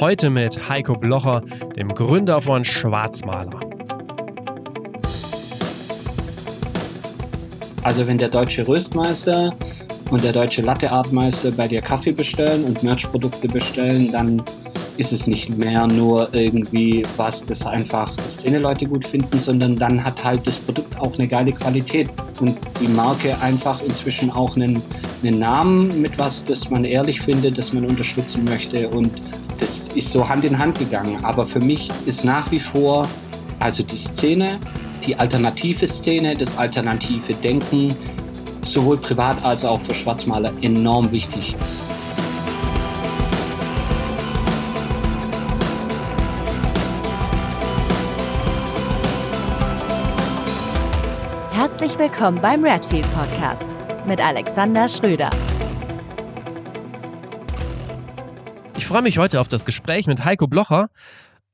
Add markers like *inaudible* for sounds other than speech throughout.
Heute mit Heiko Blocher, dem Gründer von Schwarzmaler. Also wenn der deutsche Röstmeister und der deutsche Latteartmeister bei dir Kaffee bestellen und Merchprodukte bestellen, dann ist es nicht mehr nur irgendwie was, das einfach Szene-Leute gut finden, sondern dann hat halt das Produkt auch eine geile Qualität und die Marke einfach inzwischen auch einen, einen Namen mit was, das man ehrlich findet, das man unterstützen möchte und ist so Hand in Hand gegangen. Aber für mich ist nach wie vor also die Szene, die alternative Szene, das alternative Denken, sowohl privat als auch für Schwarzmaler enorm wichtig. Herzlich willkommen beim Redfield Podcast mit Alexander Schröder. Freue mich heute auf das Gespräch mit Heiko Blocher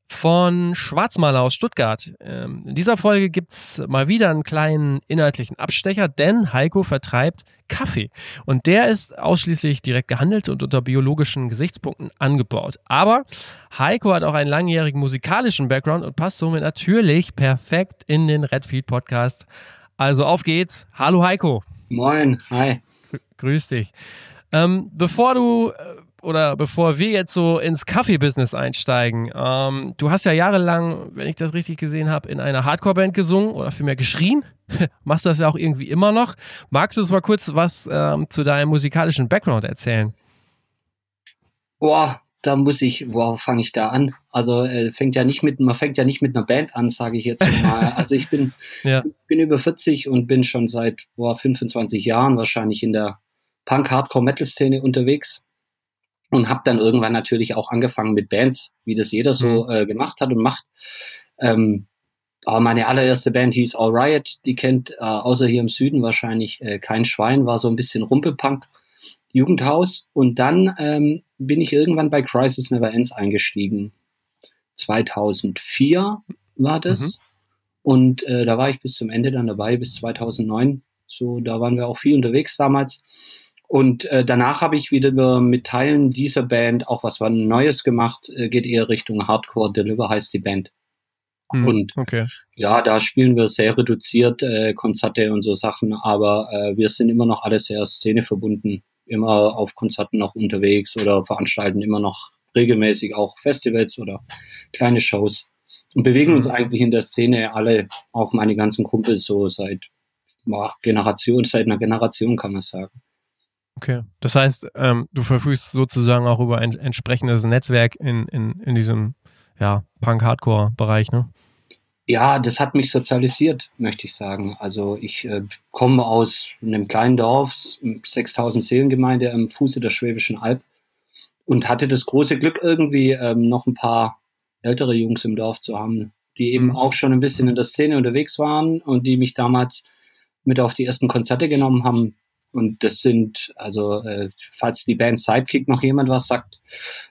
von Schwarzmaler aus Stuttgart. Ähm, in dieser Folge gibt es mal wieder einen kleinen inhaltlichen Abstecher, denn Heiko vertreibt Kaffee. Und der ist ausschließlich direkt gehandelt und unter biologischen Gesichtspunkten angebaut. Aber Heiko hat auch einen langjährigen musikalischen Background und passt somit natürlich perfekt in den Redfield Podcast also auf geht's. Hallo Heiko. Moin, hi. Grüß dich. Ähm, bevor du äh, oder bevor wir jetzt so ins Kaffee-Business einsteigen, ähm, du hast ja jahrelang, wenn ich das richtig gesehen habe, in einer Hardcore-Band gesungen oder vielmehr geschrien. *laughs* Machst das ja auch irgendwie immer noch. Magst du uns mal kurz was ähm, zu deinem musikalischen Background erzählen? Boah, da muss ich, wo fange ich da an? Also äh, fängt ja nicht mit, man fängt ja nicht mit einer Band an, sage ich jetzt mal. *laughs* Also ich bin, ja. bin über 40 und bin schon seit boah, 25 Jahren wahrscheinlich in der Punk-Hardcore-Metal-Szene unterwegs und habe dann irgendwann natürlich auch angefangen mit Bands, wie das jeder so mhm. äh, gemacht hat und macht. Ähm, aber meine allererste Band hieß All Riot, die kennt äh, außer hier im Süden wahrscheinlich äh, kein Schwein, war so ein bisschen Rumpelpunk. Jugendhaus und dann ähm, bin ich irgendwann bei Crisis Never Ends eingestiegen. 2004 war das. Mhm. Und äh, da war ich bis zum Ende dann dabei, bis 2009. So, da waren wir auch viel unterwegs damals. Und äh, danach habe ich wieder mit Teilen dieser Band auch was Neues gemacht. Äh, geht eher Richtung Hardcore Deliver heißt die Band. Mhm, und okay. ja, da spielen wir sehr reduziert äh, Konzerte und so Sachen, aber äh, wir sind immer noch alle sehr szeneverbunden immer auf Konzerten noch unterwegs oder veranstalten immer noch regelmäßig auch Festivals oder kleine Shows und bewegen uns mhm. eigentlich in der Szene alle, auch meine ganzen Kumpels so seit boah, Generation, seit einer Generation kann man sagen. Okay, das heißt, ähm, du verfügst sozusagen auch über ein entsprechendes Netzwerk in, in, in diesem ja, Punk-Hardcore-Bereich, ne? Ja, das hat mich sozialisiert, möchte ich sagen. Also ich äh, komme aus einem kleinen Dorf, 6000 Seelengemeinde am Fuße der Schwäbischen Alb und hatte das große Glück irgendwie ähm, noch ein paar ältere Jungs im Dorf zu haben, die eben mhm. auch schon ein bisschen in der Szene unterwegs waren und die mich damals mit auf die ersten Konzerte genommen haben. Und das sind, also äh, falls die Band Sidekick noch jemand was sagt,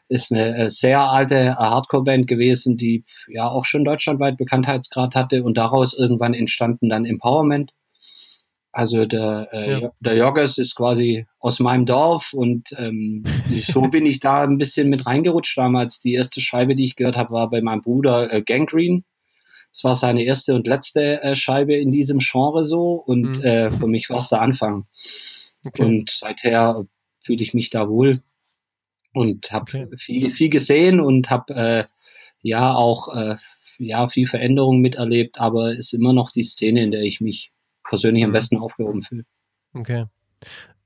ist eine äh, sehr alte äh, Hardcore-Band gewesen, die ja auch schon deutschlandweit Bekanntheitsgrad hatte und daraus irgendwann entstanden dann Empowerment. Also der, äh, ja. der Joggers ist quasi aus meinem Dorf und ähm, so bin ich da ein bisschen mit reingerutscht damals. Die erste Scheibe, die ich gehört habe, war bei meinem Bruder äh, Gangrene. Es war seine erste und letzte äh, Scheibe in diesem Genre so und mhm. äh, für mich war es der Anfang. Okay. Und seither fühle ich mich da wohl und habe okay. viel, viel gesehen und habe äh, ja auch äh, ja, viel Veränderung miterlebt, aber es ist immer noch die Szene, in der ich mich persönlich am mhm. besten aufgehoben fühle. Okay.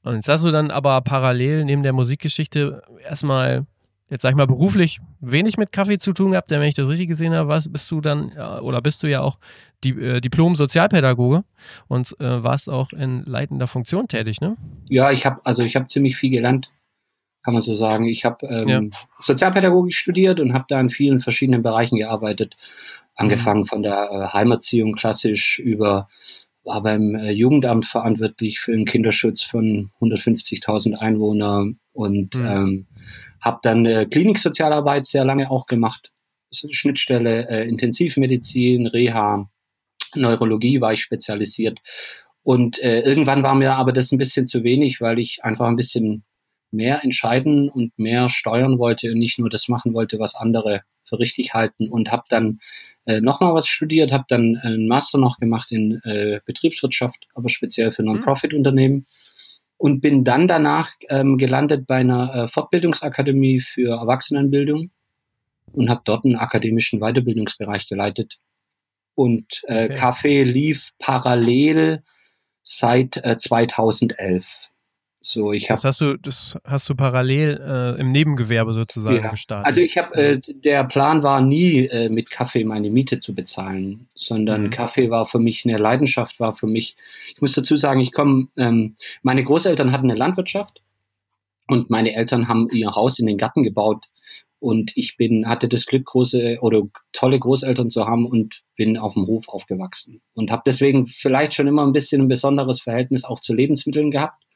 Und jetzt hast du dann aber parallel neben der Musikgeschichte erstmal jetzt sag ich mal beruflich wenig mit Kaffee zu tun gehabt, denn wenn ich das richtig gesehen habe, was, bist du dann oder bist du ja auch die, äh, Diplom-Sozialpädagoge und äh, warst auch in leitender Funktion tätig, ne? Ja, ich habe also ich habe ziemlich viel gelernt, kann man so sagen. Ich habe ähm, ja. Sozialpädagogik studiert und habe da in vielen verschiedenen Bereichen gearbeitet, angefangen mhm. von der äh, Heimerziehung klassisch über war beim äh, Jugendamt verantwortlich für den Kinderschutz von 150.000 Einwohnern und mhm. ähm, habe dann äh, Kliniksozialarbeit sehr lange auch gemacht. Schnittstelle äh, Intensivmedizin, Reha, Neurologie war ich spezialisiert. Und äh, irgendwann war mir aber das ein bisschen zu wenig, weil ich einfach ein bisschen mehr entscheiden und mehr steuern wollte und nicht nur das machen wollte, was andere für richtig halten und habe dann äh, nochmal was studiert, habe dann einen Master noch gemacht in äh, Betriebswirtschaft, aber speziell für Non-Profit-Unternehmen und bin dann danach ähm, gelandet bei einer äh, Fortbildungsakademie für Erwachsenenbildung und habe dort einen akademischen Weiterbildungsbereich geleitet. Und äh, okay. Café lief parallel seit äh, 2011. So, ich hab, das hast du, das hast du parallel äh, im Nebengewerbe sozusagen ja. gestartet. Also ich habe, äh, der Plan war nie äh, mit Kaffee meine Miete zu bezahlen, sondern mhm. Kaffee war für mich eine Leidenschaft, war für mich. Ich muss dazu sagen, ich komme, ähm, meine Großeltern hatten eine Landwirtschaft und meine Eltern haben ihr Haus in den Garten gebaut und ich bin, hatte das Glück, große oder tolle Großeltern zu haben und bin auf dem Hof aufgewachsen und habe deswegen vielleicht schon immer ein bisschen ein besonderes Verhältnis auch zu Lebensmitteln gehabt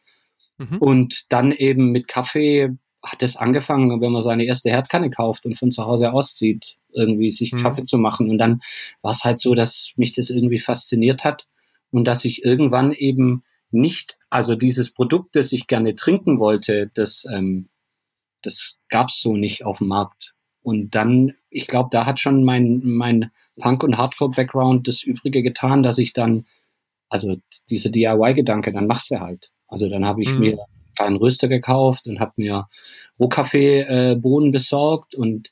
Mhm. Und dann eben mit Kaffee hat es angefangen, wenn man seine erste Herdkanne kauft und von zu Hause auszieht, irgendwie sich mhm. Kaffee zu machen. Und dann war es halt so, dass mich das irgendwie fasziniert hat und dass ich irgendwann eben nicht, also dieses Produkt, das ich gerne trinken wollte, das, ähm, das gab es so nicht auf dem Markt. Und dann, ich glaube, da hat schon mein, mein Punk- und Hardcore-Background das Übrige getan, dass ich dann, also diese DIY-Gedanke, dann machst du halt. Also dann habe ich mhm. mir einen Röster gekauft und habe mir Rohkaffeebohnen äh, besorgt und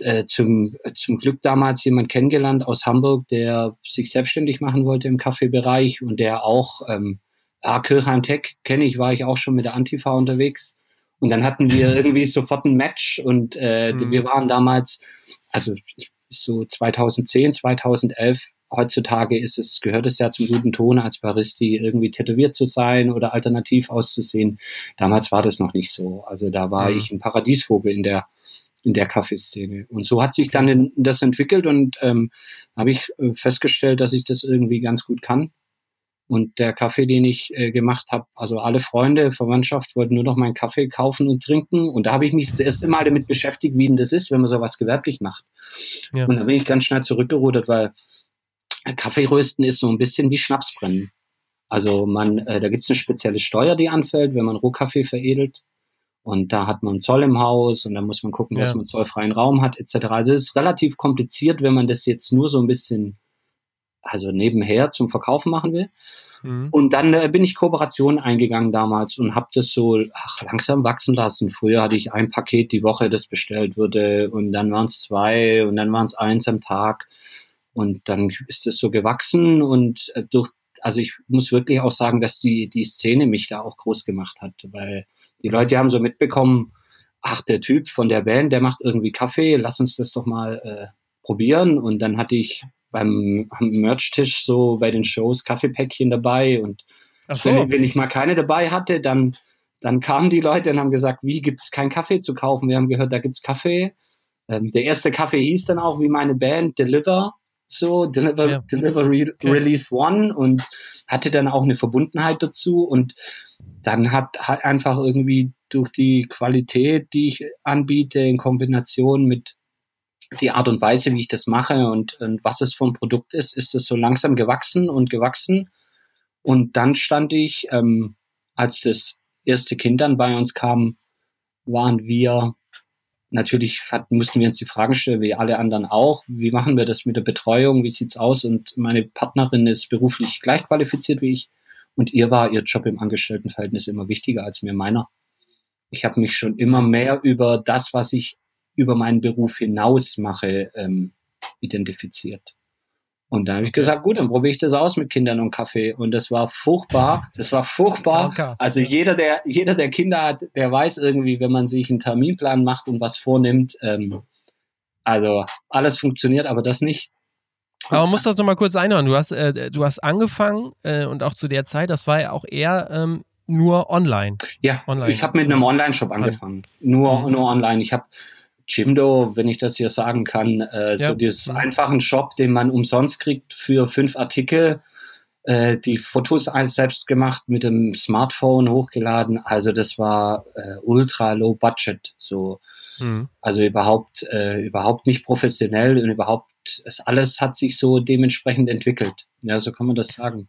äh, zum, zum Glück damals jemand kennengelernt aus Hamburg, der sich selbstständig machen wollte im Kaffeebereich und der auch, ähm, ah, Kirchheim Tech kenne ich, war ich auch schon mit der Antifa unterwegs. Und dann hatten wir *laughs* irgendwie sofort ein Match und äh, mhm. wir waren damals, also so 2010, 2011 heutzutage ist es, gehört es ja zum guten Ton, als Baristi irgendwie tätowiert zu sein oder alternativ auszusehen. Damals war das noch nicht so. Also da war mhm. ich ein Paradiesvogel in der in der Kaffeeszene. Und so hat sich dann in, das entwickelt und ähm, habe ich äh, festgestellt, dass ich das irgendwie ganz gut kann. Und der Kaffee, den ich äh, gemacht habe, also alle Freunde, Verwandtschaft wollten nur noch meinen Kaffee kaufen und trinken. Und da habe ich mich das erste Mal damit beschäftigt, wie denn das ist, wenn man sowas gewerblich macht. Ja. Und da bin ich ganz schnell zurückgerudert, weil Kaffeerösten ist so ein bisschen wie Schnapsbrennen. Also man, äh, da gibt es eine spezielle Steuer, die anfällt, wenn man Rohkaffee veredelt. Und da hat man Zoll im Haus und dann muss man gucken, ja. dass man zollfreien Raum hat, etc. Also es ist relativ kompliziert, wenn man das jetzt nur so ein bisschen, also nebenher zum Verkaufen machen will. Mhm. Und dann äh, bin ich Kooperationen eingegangen damals und habe das so ach, langsam wachsen lassen. Früher hatte ich ein Paket die Woche, das bestellt wurde und dann waren es zwei und dann waren es eins am Tag. Und dann ist es so gewachsen und äh, durch, also ich muss wirklich auch sagen, dass die, die Szene mich da auch groß gemacht hat, weil die Leute haben so mitbekommen, ach, der Typ von der Band, der macht irgendwie Kaffee, lass uns das doch mal äh, probieren. Und dann hatte ich beim am Merch-Tisch so bei den Shows Kaffeepäckchen dabei und so. wenn, wenn, ich mal keine dabei hatte, dann, dann kamen die Leute und haben gesagt, wie gibt es keinen Kaffee zu kaufen? Wir haben gehört, da gibt's Kaffee. Ähm, der erste Kaffee hieß dann auch wie meine Band Deliver so Deliver, ja. Deliver Re okay. Release One und hatte dann auch eine Verbundenheit dazu und dann hat, hat einfach irgendwie durch die Qualität, die ich anbiete, in Kombination mit die Art und Weise, wie ich das mache und, und was es für ein Produkt ist, ist es so langsam gewachsen und gewachsen. Und dann stand ich, ähm, als das erste Kind dann bei uns kam, waren wir natürlich hat, mussten wir uns die Fragen stellen, wie alle anderen auch. Wie machen wir das mit der Betreuung? Wie sieht's aus? Und meine Partnerin ist beruflich gleich qualifiziert wie ich. Und ihr war ihr Job im Angestelltenverhältnis immer wichtiger als mir meiner. Ich habe mich schon immer mehr über das, was ich über meinen Beruf hinaus mache, ähm, identifiziert. Und dann habe ich gesagt, gut, dann probiere ich das aus mit Kindern und Kaffee. Und das war furchtbar. Das war furchtbar. Also jeder, der, jeder, der Kinder hat, der weiß irgendwie, wenn man sich einen Terminplan macht und was vornimmt, ähm, also alles funktioniert, aber das nicht. Aber man muss das nochmal kurz einhören. Du hast, äh, du hast angefangen äh, und auch zu der Zeit, das war ja auch eher ähm, nur online. Ja, online. ich habe mit einem Online-Shop angefangen. Nur, mhm. nur online. Ich habe Jimdo, wenn ich das hier sagen kann, äh, ja. so diesen einfachen Shop, den man umsonst kriegt für fünf Artikel, äh, die Fotos selbst gemacht mit dem Smartphone hochgeladen. Also das war äh, ultra low budget, so mhm. also überhaupt äh, überhaupt nicht professionell und überhaupt es alles hat sich so dementsprechend entwickelt. Ja, so kann man das sagen.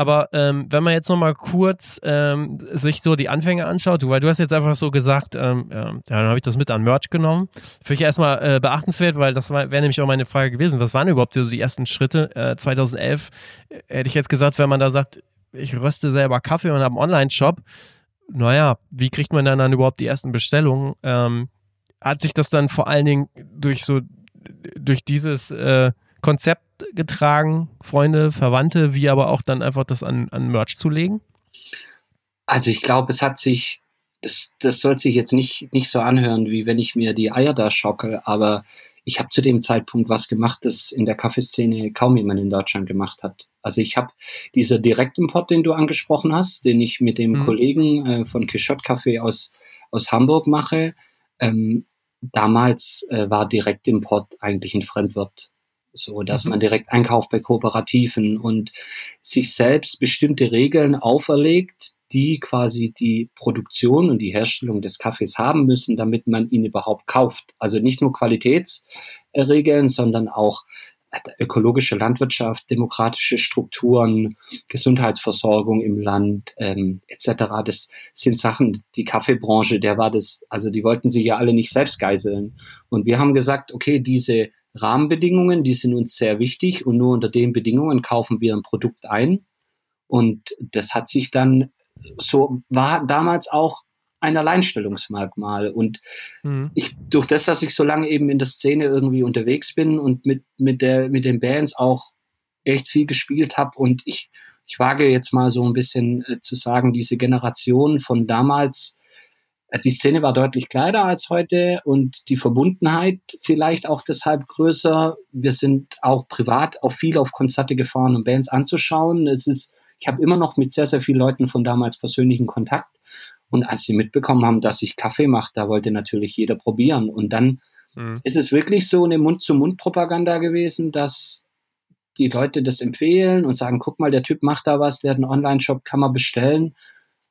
Aber ähm, wenn man jetzt nochmal kurz ähm, sich so die Anfänge anschaut, du, weil du hast jetzt einfach so gesagt, ähm, ja, dann habe ich das mit an Merch genommen. Finde ich erstmal äh, beachtenswert, weil das wäre nämlich auch meine Frage gewesen. Was waren überhaupt so die ersten Schritte? Äh, 2011 äh, hätte ich jetzt gesagt, wenn man da sagt, ich röste selber Kaffee und habe einen Online-Shop, naja, wie kriegt man dann, dann überhaupt die ersten Bestellungen? Ähm, hat sich das dann vor allen Dingen durch so, durch dieses äh, Konzept getragen, Freunde, Verwandte, wie aber auch dann einfach das an, an Merch zu legen? Also ich glaube, es hat sich, das, das soll sich jetzt nicht, nicht so anhören, wie wenn ich mir die Eier da schocke, aber ich habe zu dem Zeitpunkt was gemacht, das in der Kaffeeszene kaum jemand in Deutschland gemacht hat. Also ich habe dieser Direktimport, den du angesprochen hast, den ich mit dem mhm. Kollegen äh, von Quichotte Café aus, aus Hamburg mache, ähm, damals äh, war Direktimport eigentlich ein Fremdwort. So, dass mhm. man direkt einkauft bei Kooperativen und sich selbst bestimmte Regeln auferlegt, die quasi die Produktion und die Herstellung des Kaffees haben müssen, damit man ihn überhaupt kauft. Also nicht nur Qualitätsregeln, sondern auch ökologische Landwirtschaft, demokratische Strukturen, Gesundheitsversorgung im Land ähm, etc. Das sind Sachen, die Kaffeebranche, der war das, also die wollten sich ja alle nicht selbst geiseln. Und wir haben gesagt, okay, diese Rahmenbedingungen, die sind uns sehr wichtig und nur unter den Bedingungen kaufen wir ein Produkt ein. Und das hat sich dann so, war damals auch ein Alleinstellungsmerkmal. Und mhm. ich, durch das, dass ich so lange eben in der Szene irgendwie unterwegs bin und mit, mit, der, mit den Bands auch echt viel gespielt habe und ich, ich wage jetzt mal so ein bisschen äh, zu sagen, diese Generation von damals, die Szene war deutlich kleiner als heute und die Verbundenheit vielleicht auch deshalb größer. Wir sind auch privat auch viel auf Konzerte gefahren, um Bands anzuschauen. Es ist, ich habe immer noch mit sehr, sehr vielen Leuten von damals persönlichen Kontakt. Und als sie mitbekommen haben, dass ich Kaffee mache, da wollte natürlich jeder probieren. Und dann mhm. ist es wirklich so eine Mund-zu-Mund-Propaganda gewesen, dass die Leute das empfehlen und sagen, guck mal, der Typ macht da was, der hat einen Online-Shop, kann man bestellen.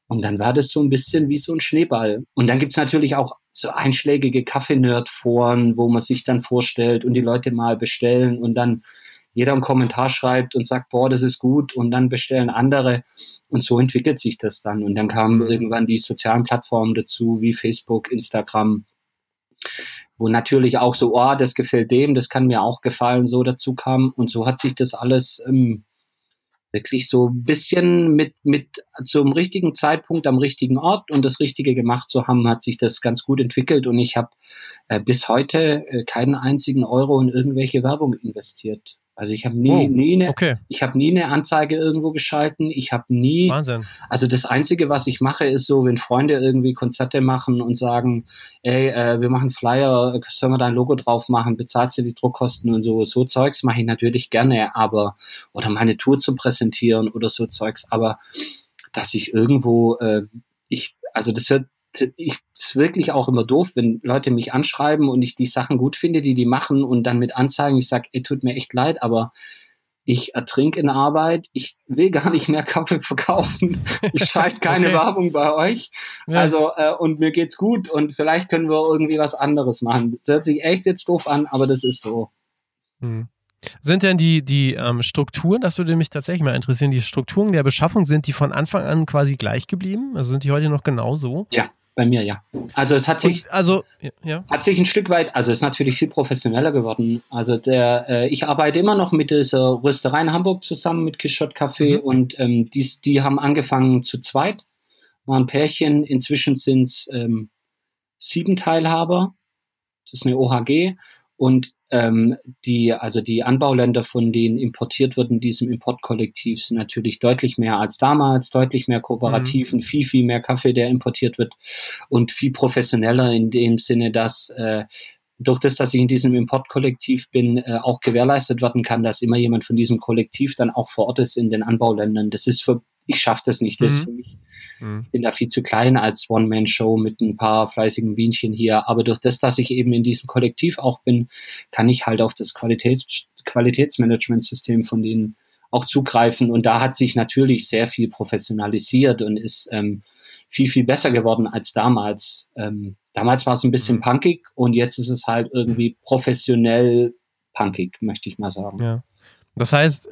Und dann war das so ein bisschen wie so ein Schneeball. Und dann gibt's natürlich auch so einschlägige Kaffee-Nerd-Foren, wo man sich dann vorstellt und die Leute mal bestellen und dann jeder einen Kommentar schreibt und sagt, boah, das ist gut und dann bestellen andere. Und so entwickelt sich das dann. Und dann kamen mhm. irgendwann die sozialen Plattformen dazu, wie Facebook, Instagram, wo natürlich auch so, oh, das gefällt dem, das kann mir auch gefallen, so dazu kam. Und so hat sich das alles ähm, wirklich so ein bisschen mit, mit zum richtigen Zeitpunkt am richtigen Ort und das Richtige gemacht zu haben, hat sich das ganz gut entwickelt und ich habe äh, bis heute äh, keinen einzigen Euro in irgendwelche Werbung investiert. Also ich habe nie, oh, nie eine, okay. ich habe nie eine Anzeige irgendwo geschalten. Ich habe nie. Wahnsinn. Also das Einzige, was ich mache, ist so, wenn Freunde irgendwie Konzerte machen und sagen, ey, äh, wir machen Flyer, sollen wir dein Logo drauf machen, bezahlst du die Druckkosten und so. So Zeugs mache ich natürlich gerne, aber oder meine Tour zu präsentieren oder so Zeugs. Aber dass ich irgendwo, äh, ich, also das hört ich ist wirklich auch immer doof, wenn Leute mich anschreiben und ich die Sachen gut finde, die die machen und dann mit Anzeigen, ich sage, ey, tut mir echt leid, aber ich ertrinke in Arbeit, ich will gar nicht mehr Kaffee *laughs* verkaufen, ich schalte *laughs* keine okay. Werbung bei euch. Ja. Also, äh, und mir geht's gut und vielleicht können wir irgendwie was anderes machen. Das hört sich echt jetzt doof an, aber das ist so. Hm. Sind denn die, die ähm, Strukturen, das würde mich tatsächlich mal interessieren, die Strukturen der Beschaffung, sind die von Anfang an quasi gleich geblieben? Also sind die heute noch genauso? Ja, bei mir, ja. Also es hat sich, Und also, ja. hat sich ein Stück weit, also es ist natürlich viel professioneller geworden. Also der, äh, ich arbeite immer noch mit dieser Rösterei in Hamburg zusammen mit Kishot Café mhm. und ähm, die, die haben angefangen zu zweit, waren Pärchen, inzwischen sind es ähm, sieben Teilhaber. Das ist eine OHG und ähm, die, also die Anbauländer, von denen importiert wird in diesem Importkollektiv, sind natürlich deutlich mehr als damals, deutlich mehr kooperativ mhm. und viel, viel mehr Kaffee, der importiert wird und viel professioneller in dem Sinne, dass äh, durch das, dass ich in diesem Importkollektiv bin, äh, auch gewährleistet werden kann, dass immer jemand von diesem Kollektiv dann auch vor Ort ist in den Anbauländern. Das ist für, ich schaffe das nicht, das mhm. ist für mich Mhm. Ich bin da viel zu klein als One-Man-Show mit ein paar fleißigen Bienchen hier. Aber durch das, dass ich eben in diesem Kollektiv auch bin, kann ich halt auf das Qualitäts Qualitätsmanagementsystem von denen auch zugreifen. Und da hat sich natürlich sehr viel professionalisiert und ist ähm, viel, viel besser geworden als damals. Ähm, damals war es ein bisschen mhm. punkig und jetzt ist es halt irgendwie professionell punkig, möchte ich mal sagen. Ja. Das heißt,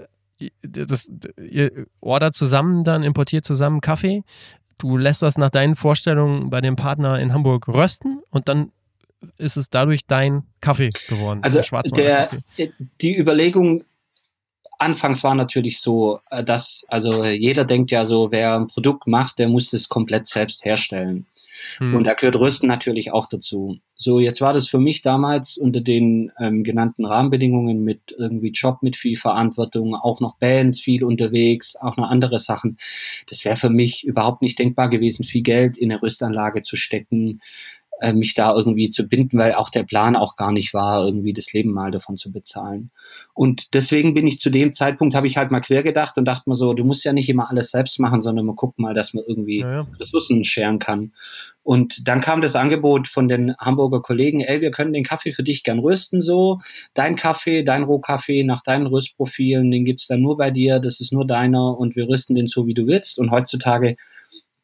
das, ihr ordert zusammen dann, importiert zusammen Kaffee. Du lässt das nach deinen Vorstellungen bei dem Partner in Hamburg rösten und dann ist es dadurch dein Kaffee geworden. Also der, der die Überlegung anfangs war natürlich so, äh, dass also jeder denkt ja so, wer ein Produkt macht, der muss es komplett selbst herstellen. Hm. Und da gehört Rüsten natürlich auch dazu. So, jetzt war das für mich damals unter den ähm, genannten Rahmenbedingungen mit irgendwie Job mit viel Verantwortung, auch noch Bands viel unterwegs, auch noch andere Sachen. Das wäre für mich überhaupt nicht denkbar gewesen, viel Geld in eine Rüstanlage zu stecken, äh, mich da irgendwie zu binden, weil auch der Plan auch gar nicht war, irgendwie das Leben mal davon zu bezahlen. Und deswegen bin ich zu dem Zeitpunkt, habe ich halt mal quer gedacht und dachte mir so, du musst ja nicht immer alles selbst machen, sondern man guckt mal, dass man irgendwie ja, ja. Ressourcen scheren kann. Und dann kam das Angebot von den Hamburger Kollegen, ey, wir können den Kaffee für dich gern rösten so. Dein Kaffee, dein Rohkaffee nach deinen Röstprofilen, den gibt's dann nur bei dir, das ist nur deiner und wir rösten den so, wie du willst. Und heutzutage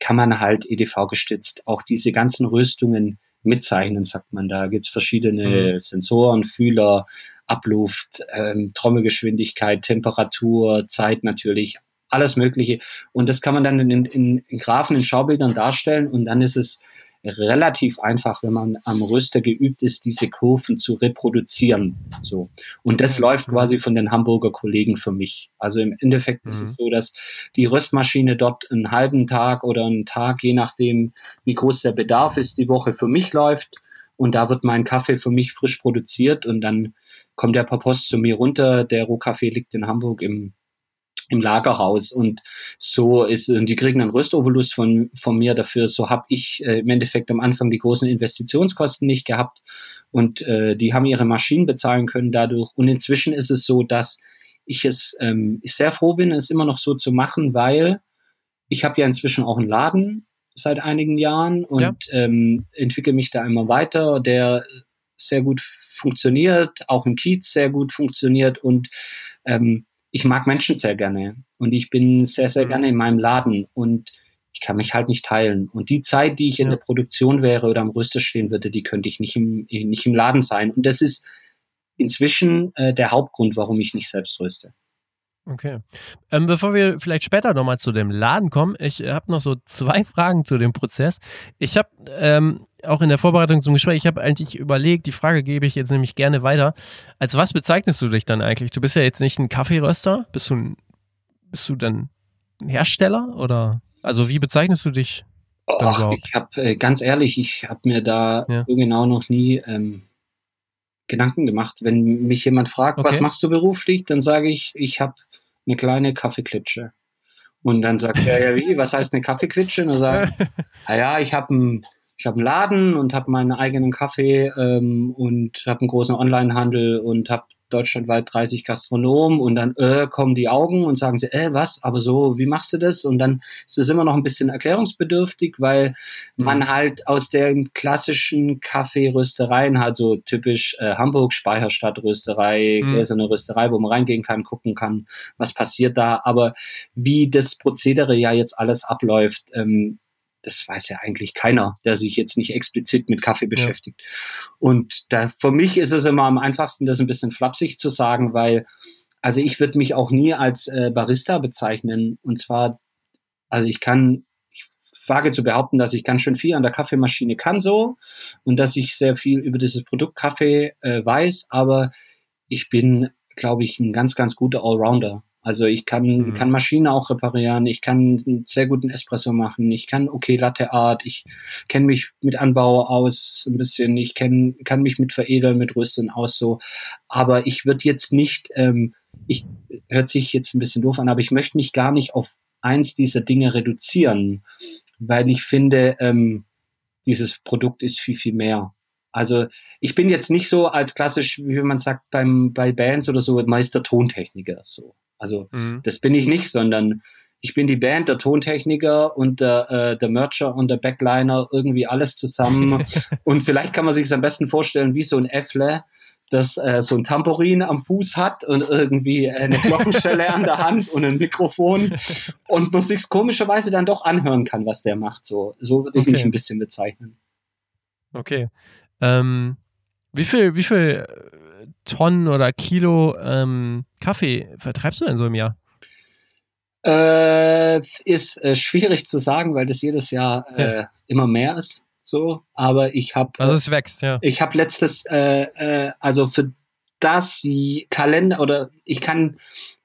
kann man halt EDV gestützt auch diese ganzen Rüstungen mitzeichnen, sagt man da. Gibt's verschiedene mhm. Sensoren, Fühler, Abluft, ähm, Trommelgeschwindigkeit, Temperatur, Zeit natürlich, alles Mögliche. Und das kann man dann in, in, in Graphen, in Schaubildern darstellen und dann ist es relativ einfach, wenn man am Röster geübt ist, diese Kurven zu reproduzieren. So. Und das läuft quasi von den Hamburger Kollegen für mich. Also im Endeffekt mhm. ist es mhm. so, dass die Röstmaschine dort einen halben Tag oder einen Tag, je nachdem, wie groß der Bedarf ist, die Woche für mich läuft. Und da wird mein Kaffee für mich frisch produziert und dann kommt der per Post zu mir runter. Der Rohkaffee liegt in Hamburg im im Lagerhaus. Und so ist und die kriegen einen Röstobolus von von mir dafür. So habe ich äh, im Endeffekt am Anfang die großen Investitionskosten nicht gehabt. Und äh, die haben ihre Maschinen bezahlen können dadurch. Und inzwischen ist es so dass ich es ähm, ich sehr froh bin es immer noch so zu machen weil ich habe ja inzwischen auch einen Laden seit einigen Jahren und ja. ähm, entwickle mich da immer weiter der sehr gut funktioniert auch im Kiez sehr gut funktioniert. Und ähm, ich mag Menschen sehr gerne und ich bin sehr, sehr mhm. gerne in meinem Laden und ich kann mich halt nicht teilen. Und die Zeit, die ich in der Produktion wäre oder am Röster stehen würde, die könnte ich nicht im, nicht im Laden sein. Und das ist inzwischen äh, der Hauptgrund, warum ich nicht selbst röste. Okay. Ähm, bevor wir vielleicht später nochmal zu dem Laden kommen, ich habe noch so zwei *laughs* Fragen zu dem Prozess. Ich habe ähm, auch in der Vorbereitung zum Gespräch, ich habe eigentlich überlegt, die Frage gebe ich jetzt nämlich gerne weiter. Als was bezeichnest du dich dann eigentlich? Du bist ja jetzt nicht ein Kaffeeröster, bist du, ein, bist du dann ein Hersteller oder? Also wie bezeichnest du dich? Ach, ich habe äh, ganz ehrlich, ich habe mir da ja. so genau noch nie ähm, Gedanken gemacht. Wenn mich jemand fragt, okay. was machst du beruflich, dann sage ich, ich habe eine kleine Kaffeeklitsche. Und dann sagt er, ja, wie, was heißt eine Kaffeeklitsche? Und dann sagt, *laughs* naja, ich habe einen ich hab einen Laden und habe meinen eigenen Kaffee ähm, und habe einen großen Onlinehandel und habe deutschlandweit 30 Gastronomen und dann äh, kommen die Augen und sagen sie, äh, was, aber so, wie machst du das? Und dann ist es immer noch ein bisschen erklärungsbedürftig, weil mhm. man halt aus den klassischen Kaffeeröstereien halt so typisch äh, Hamburg, Speicherstadtrösterei, mhm. gläserne Rösterei, wo man reingehen kann, gucken kann, was passiert da. Aber wie das Prozedere ja jetzt alles abläuft, ähm, das weiß ja eigentlich keiner, der sich jetzt nicht explizit mit Kaffee beschäftigt. Ja. Und da, für mich ist es immer am einfachsten, das ein bisschen flapsig zu sagen, weil, also ich würde mich auch nie als äh, Barista bezeichnen. Und zwar, also ich kann, ich wage zu behaupten, dass ich ganz schön viel an der Kaffeemaschine kann so und dass ich sehr viel über dieses Produkt Kaffee äh, weiß, aber ich bin, glaube ich, ein ganz, ganz guter Allrounder. Also ich kann, mhm. kann Maschinen auch reparieren, ich kann einen sehr guten Espresso machen, ich kann okay Latte Art, ich kenne mich mit Anbau aus ein bisschen, ich kenn, kann mich mit Veredeln, mit Rüsten aus so. Aber ich würde jetzt nicht, ähm, ich hört sich jetzt ein bisschen doof an, aber ich möchte mich gar nicht auf eins dieser Dinge reduzieren, weil ich finde, ähm, dieses Produkt ist viel, viel mehr. Also ich bin jetzt nicht so als klassisch, wie man sagt, beim, bei Bands oder so, Meister Tontechniker. So. Also mhm. das bin ich nicht, sondern ich bin die Band, der Tontechniker und der, äh, der Mercher und der Backliner, irgendwie alles zusammen. *laughs* und vielleicht kann man sich es am besten vorstellen wie so ein Äffle, das äh, so ein Tambourin am Fuß hat und irgendwie eine Glockenstelle an der Hand und ein Mikrofon und man sich komischerweise dann doch anhören kann, was der macht. So, so würde ich okay. mich ein bisschen bezeichnen. Okay. Ähm, wie viel, wie viel Tonnen oder Kilo ähm, Kaffee vertreibst du denn so im Jahr? Äh, ist äh, schwierig zu sagen, weil das jedes Jahr äh, Ja. immer mehr ist. So, aber ich habe Also es wächst, ja. ich habe letztes, äh, äh, also für das die Kalender oder ich kann,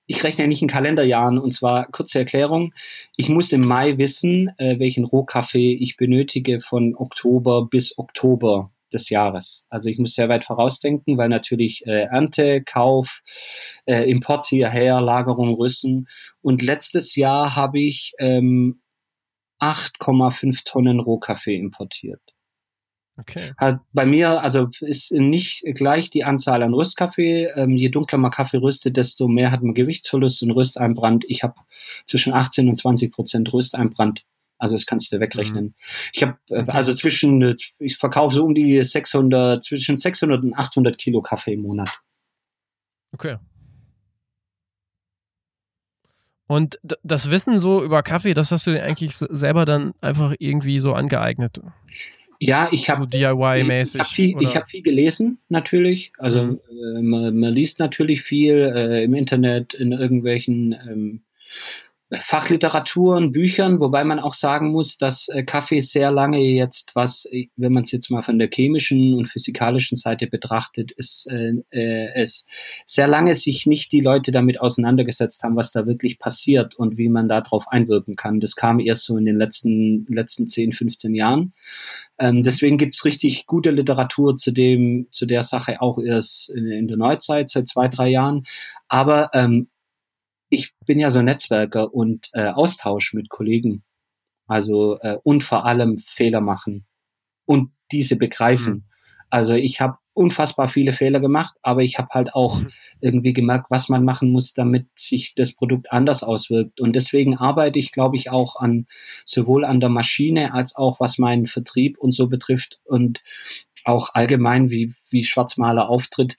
ich rechne nicht in Kalenderjahren und zwar kurze Erklärung. Ich muss im Mai wissen, äh, welchen Rohkaffee ich benötige von Oktober bis Oktober des Jahres. Also ich muss sehr weit vorausdenken, weil natürlich äh, Ernte, Kauf, äh, Import hierher, Lagerung, Rüsten. Und letztes Jahr habe ich ähm, 8,5 Tonnen Rohkaffee importiert Okay. hat bei mir, also ist nicht gleich die Anzahl an Röstkaffee. Ähm, je dunkler man Kaffee röstet, desto mehr hat man Gewichtsverlust und Rösteinbrand. Ich habe zwischen 18 und 20 Prozent Rösteinbrand. Also das kannst du wegrechnen. Ich habe äh, also zwischen, äh, ich verkaufe so um die 600, zwischen 600 und 800 Kilo Kaffee im Monat. Okay. Und das Wissen so über Kaffee, das hast du dir eigentlich so selber dann einfach irgendwie so angeeignet. Ja, ich So habe DIY-mäßig. Ich habe viel, hab viel gelesen, natürlich. Also Mhm. äh, man, man liest natürlich viel äh, im Internet, in irgendwelchen ähm, Fachliteraturen, Büchern, wobei man auch sagen muss, dass äh, Kaffee sehr lange jetzt, was, äh, wenn man es jetzt mal von der chemischen und physikalischen Seite betrachtet, ist äh, äh, es sehr lange sich nicht die Leute damit auseinandergesetzt haben, was da wirklich passiert und wie man darauf einwirken kann. Das kam erst so in den letzten, letzten 10, 15 Jahren. Ähm, deswegen gibt's richtig gute Literatur zu dem, zu der Sache auch erst in, in der Neuzeit, seit zwei, drei Jahren. Aber ähm, ich bin ja so Netzwerker und äh, Austausch mit Kollegen. Also äh, und vor allem Fehler machen und diese begreifen. Mhm. Also ich habe unfassbar viele Fehler gemacht, aber ich habe halt auch Mhm. irgendwie gemerkt, was man machen muss, damit sich das Produkt anders auswirkt. Und deswegen arbeite ich, glaube ich, auch an sowohl an der Maschine als auch was meinen Vertrieb und so betrifft und auch allgemein, wie, wie Schwarzmaler auftritt.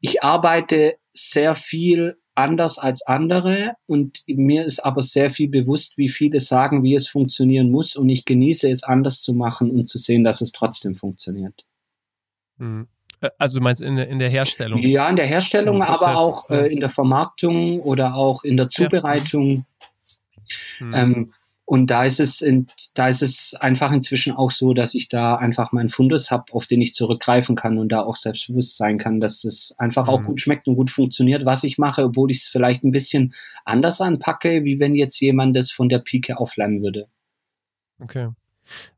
Ich arbeite sehr viel anders als andere und mir ist aber sehr viel bewusst, wie viele sagen, wie es funktionieren muss und ich genieße es anders zu machen und zu sehen, dass es trotzdem funktioniert. Äh, Also du meinst in, der- in der Herstellung. Ja, in der Herstellung, aber auch ja. äh, in der Vermarktung oder auch in der Zubereitung. Mhm. Ähm, und da ist es, in, da ist es einfach inzwischen auch so, dass ich da einfach meinen Fundus habe, auf den ich zurückgreifen kann und da auch selbstbewusst sein kann, dass es einfach auch Mhm. gut schmeckt und gut funktioniert, was ich mache, obwohl ich es vielleicht ein bisschen anders anpacke, wie wenn jetzt jemand das von der Pike auf lernen würde. Okay.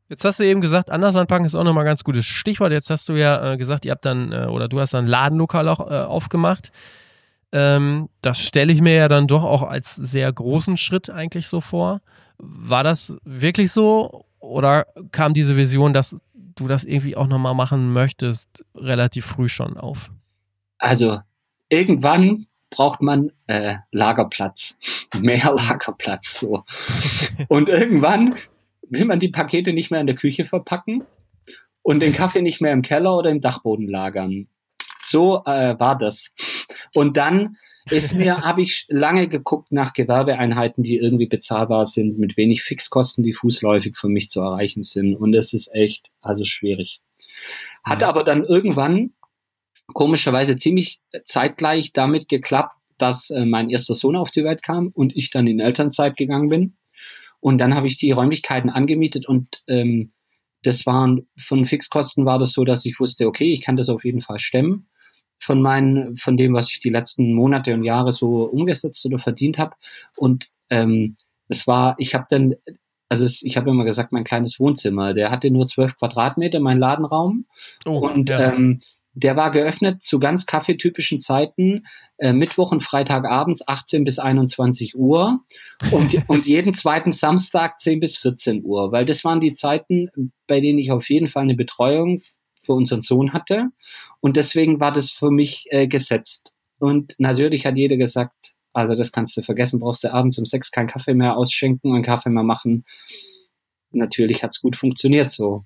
Jetzt hast du eben gesagt, anders anpacken ist auch nochmal ein ganz gutes Stichwort. Jetzt hast du ja äh, gesagt, ihr habt dann, äh, oder du hast dann Ladenlokal auch äh, aufgemacht. Ähm, das stelle ich mir ja dann doch auch als sehr großen Schritt eigentlich so vor. War das wirklich so? Oder kam diese Vision, dass du das irgendwie auch nochmal machen möchtest, relativ früh schon auf? Also irgendwann braucht man äh, Lagerplatz, *laughs* mehr Lagerplatz so. *laughs* Und irgendwann will man die Pakete nicht mehr in der Küche verpacken und den Kaffee nicht mehr im Keller oder im Dachboden lagern. So äh, war das. Und dann ist mir, habe ich lange geguckt nach Gewerbeeinheiten, die irgendwie bezahlbar sind, mit wenig Fixkosten, die fußläufig für mich zu erreichen sind. Und es ist echt, also schwierig. Hat Mhm. aber dann irgendwann komischerweise ziemlich zeitgleich damit geklappt, dass äh, mein erster Sohn auf die Welt kam und ich dann in Elternzeit gegangen bin. Und dann habe ich die Räumlichkeiten angemietet und ähm, das waren von Fixkosten war das so, dass ich wusste, okay, ich kann das auf jeden Fall stemmen von meinen, von dem, was ich die letzten Monate und Jahre so umgesetzt oder verdient habe. Und ähm, es war, ich habe dann, also es, ich habe immer gesagt, mein kleines Wohnzimmer, der hatte nur zwölf Quadratmeter, mein Ladenraum. Oh, Und ja. ähm, der war geöffnet zu ganz kaffeetypischen Zeiten, äh, Mittwoch und Freitagabends 18 bis 21 Uhr und, *laughs* und jeden zweiten Samstag 10 bis 14 Uhr, weil das waren die Zeiten, bei denen ich auf jeden Fall eine Betreuung für unseren Sohn hatte. Und deswegen war das für mich äh, gesetzt. Und natürlich hat jeder gesagt, also das kannst du vergessen, brauchst du abends um sechs keinen Kaffee mehr ausschenken und Kaffee mehr machen. Natürlich hat's gut funktioniert so.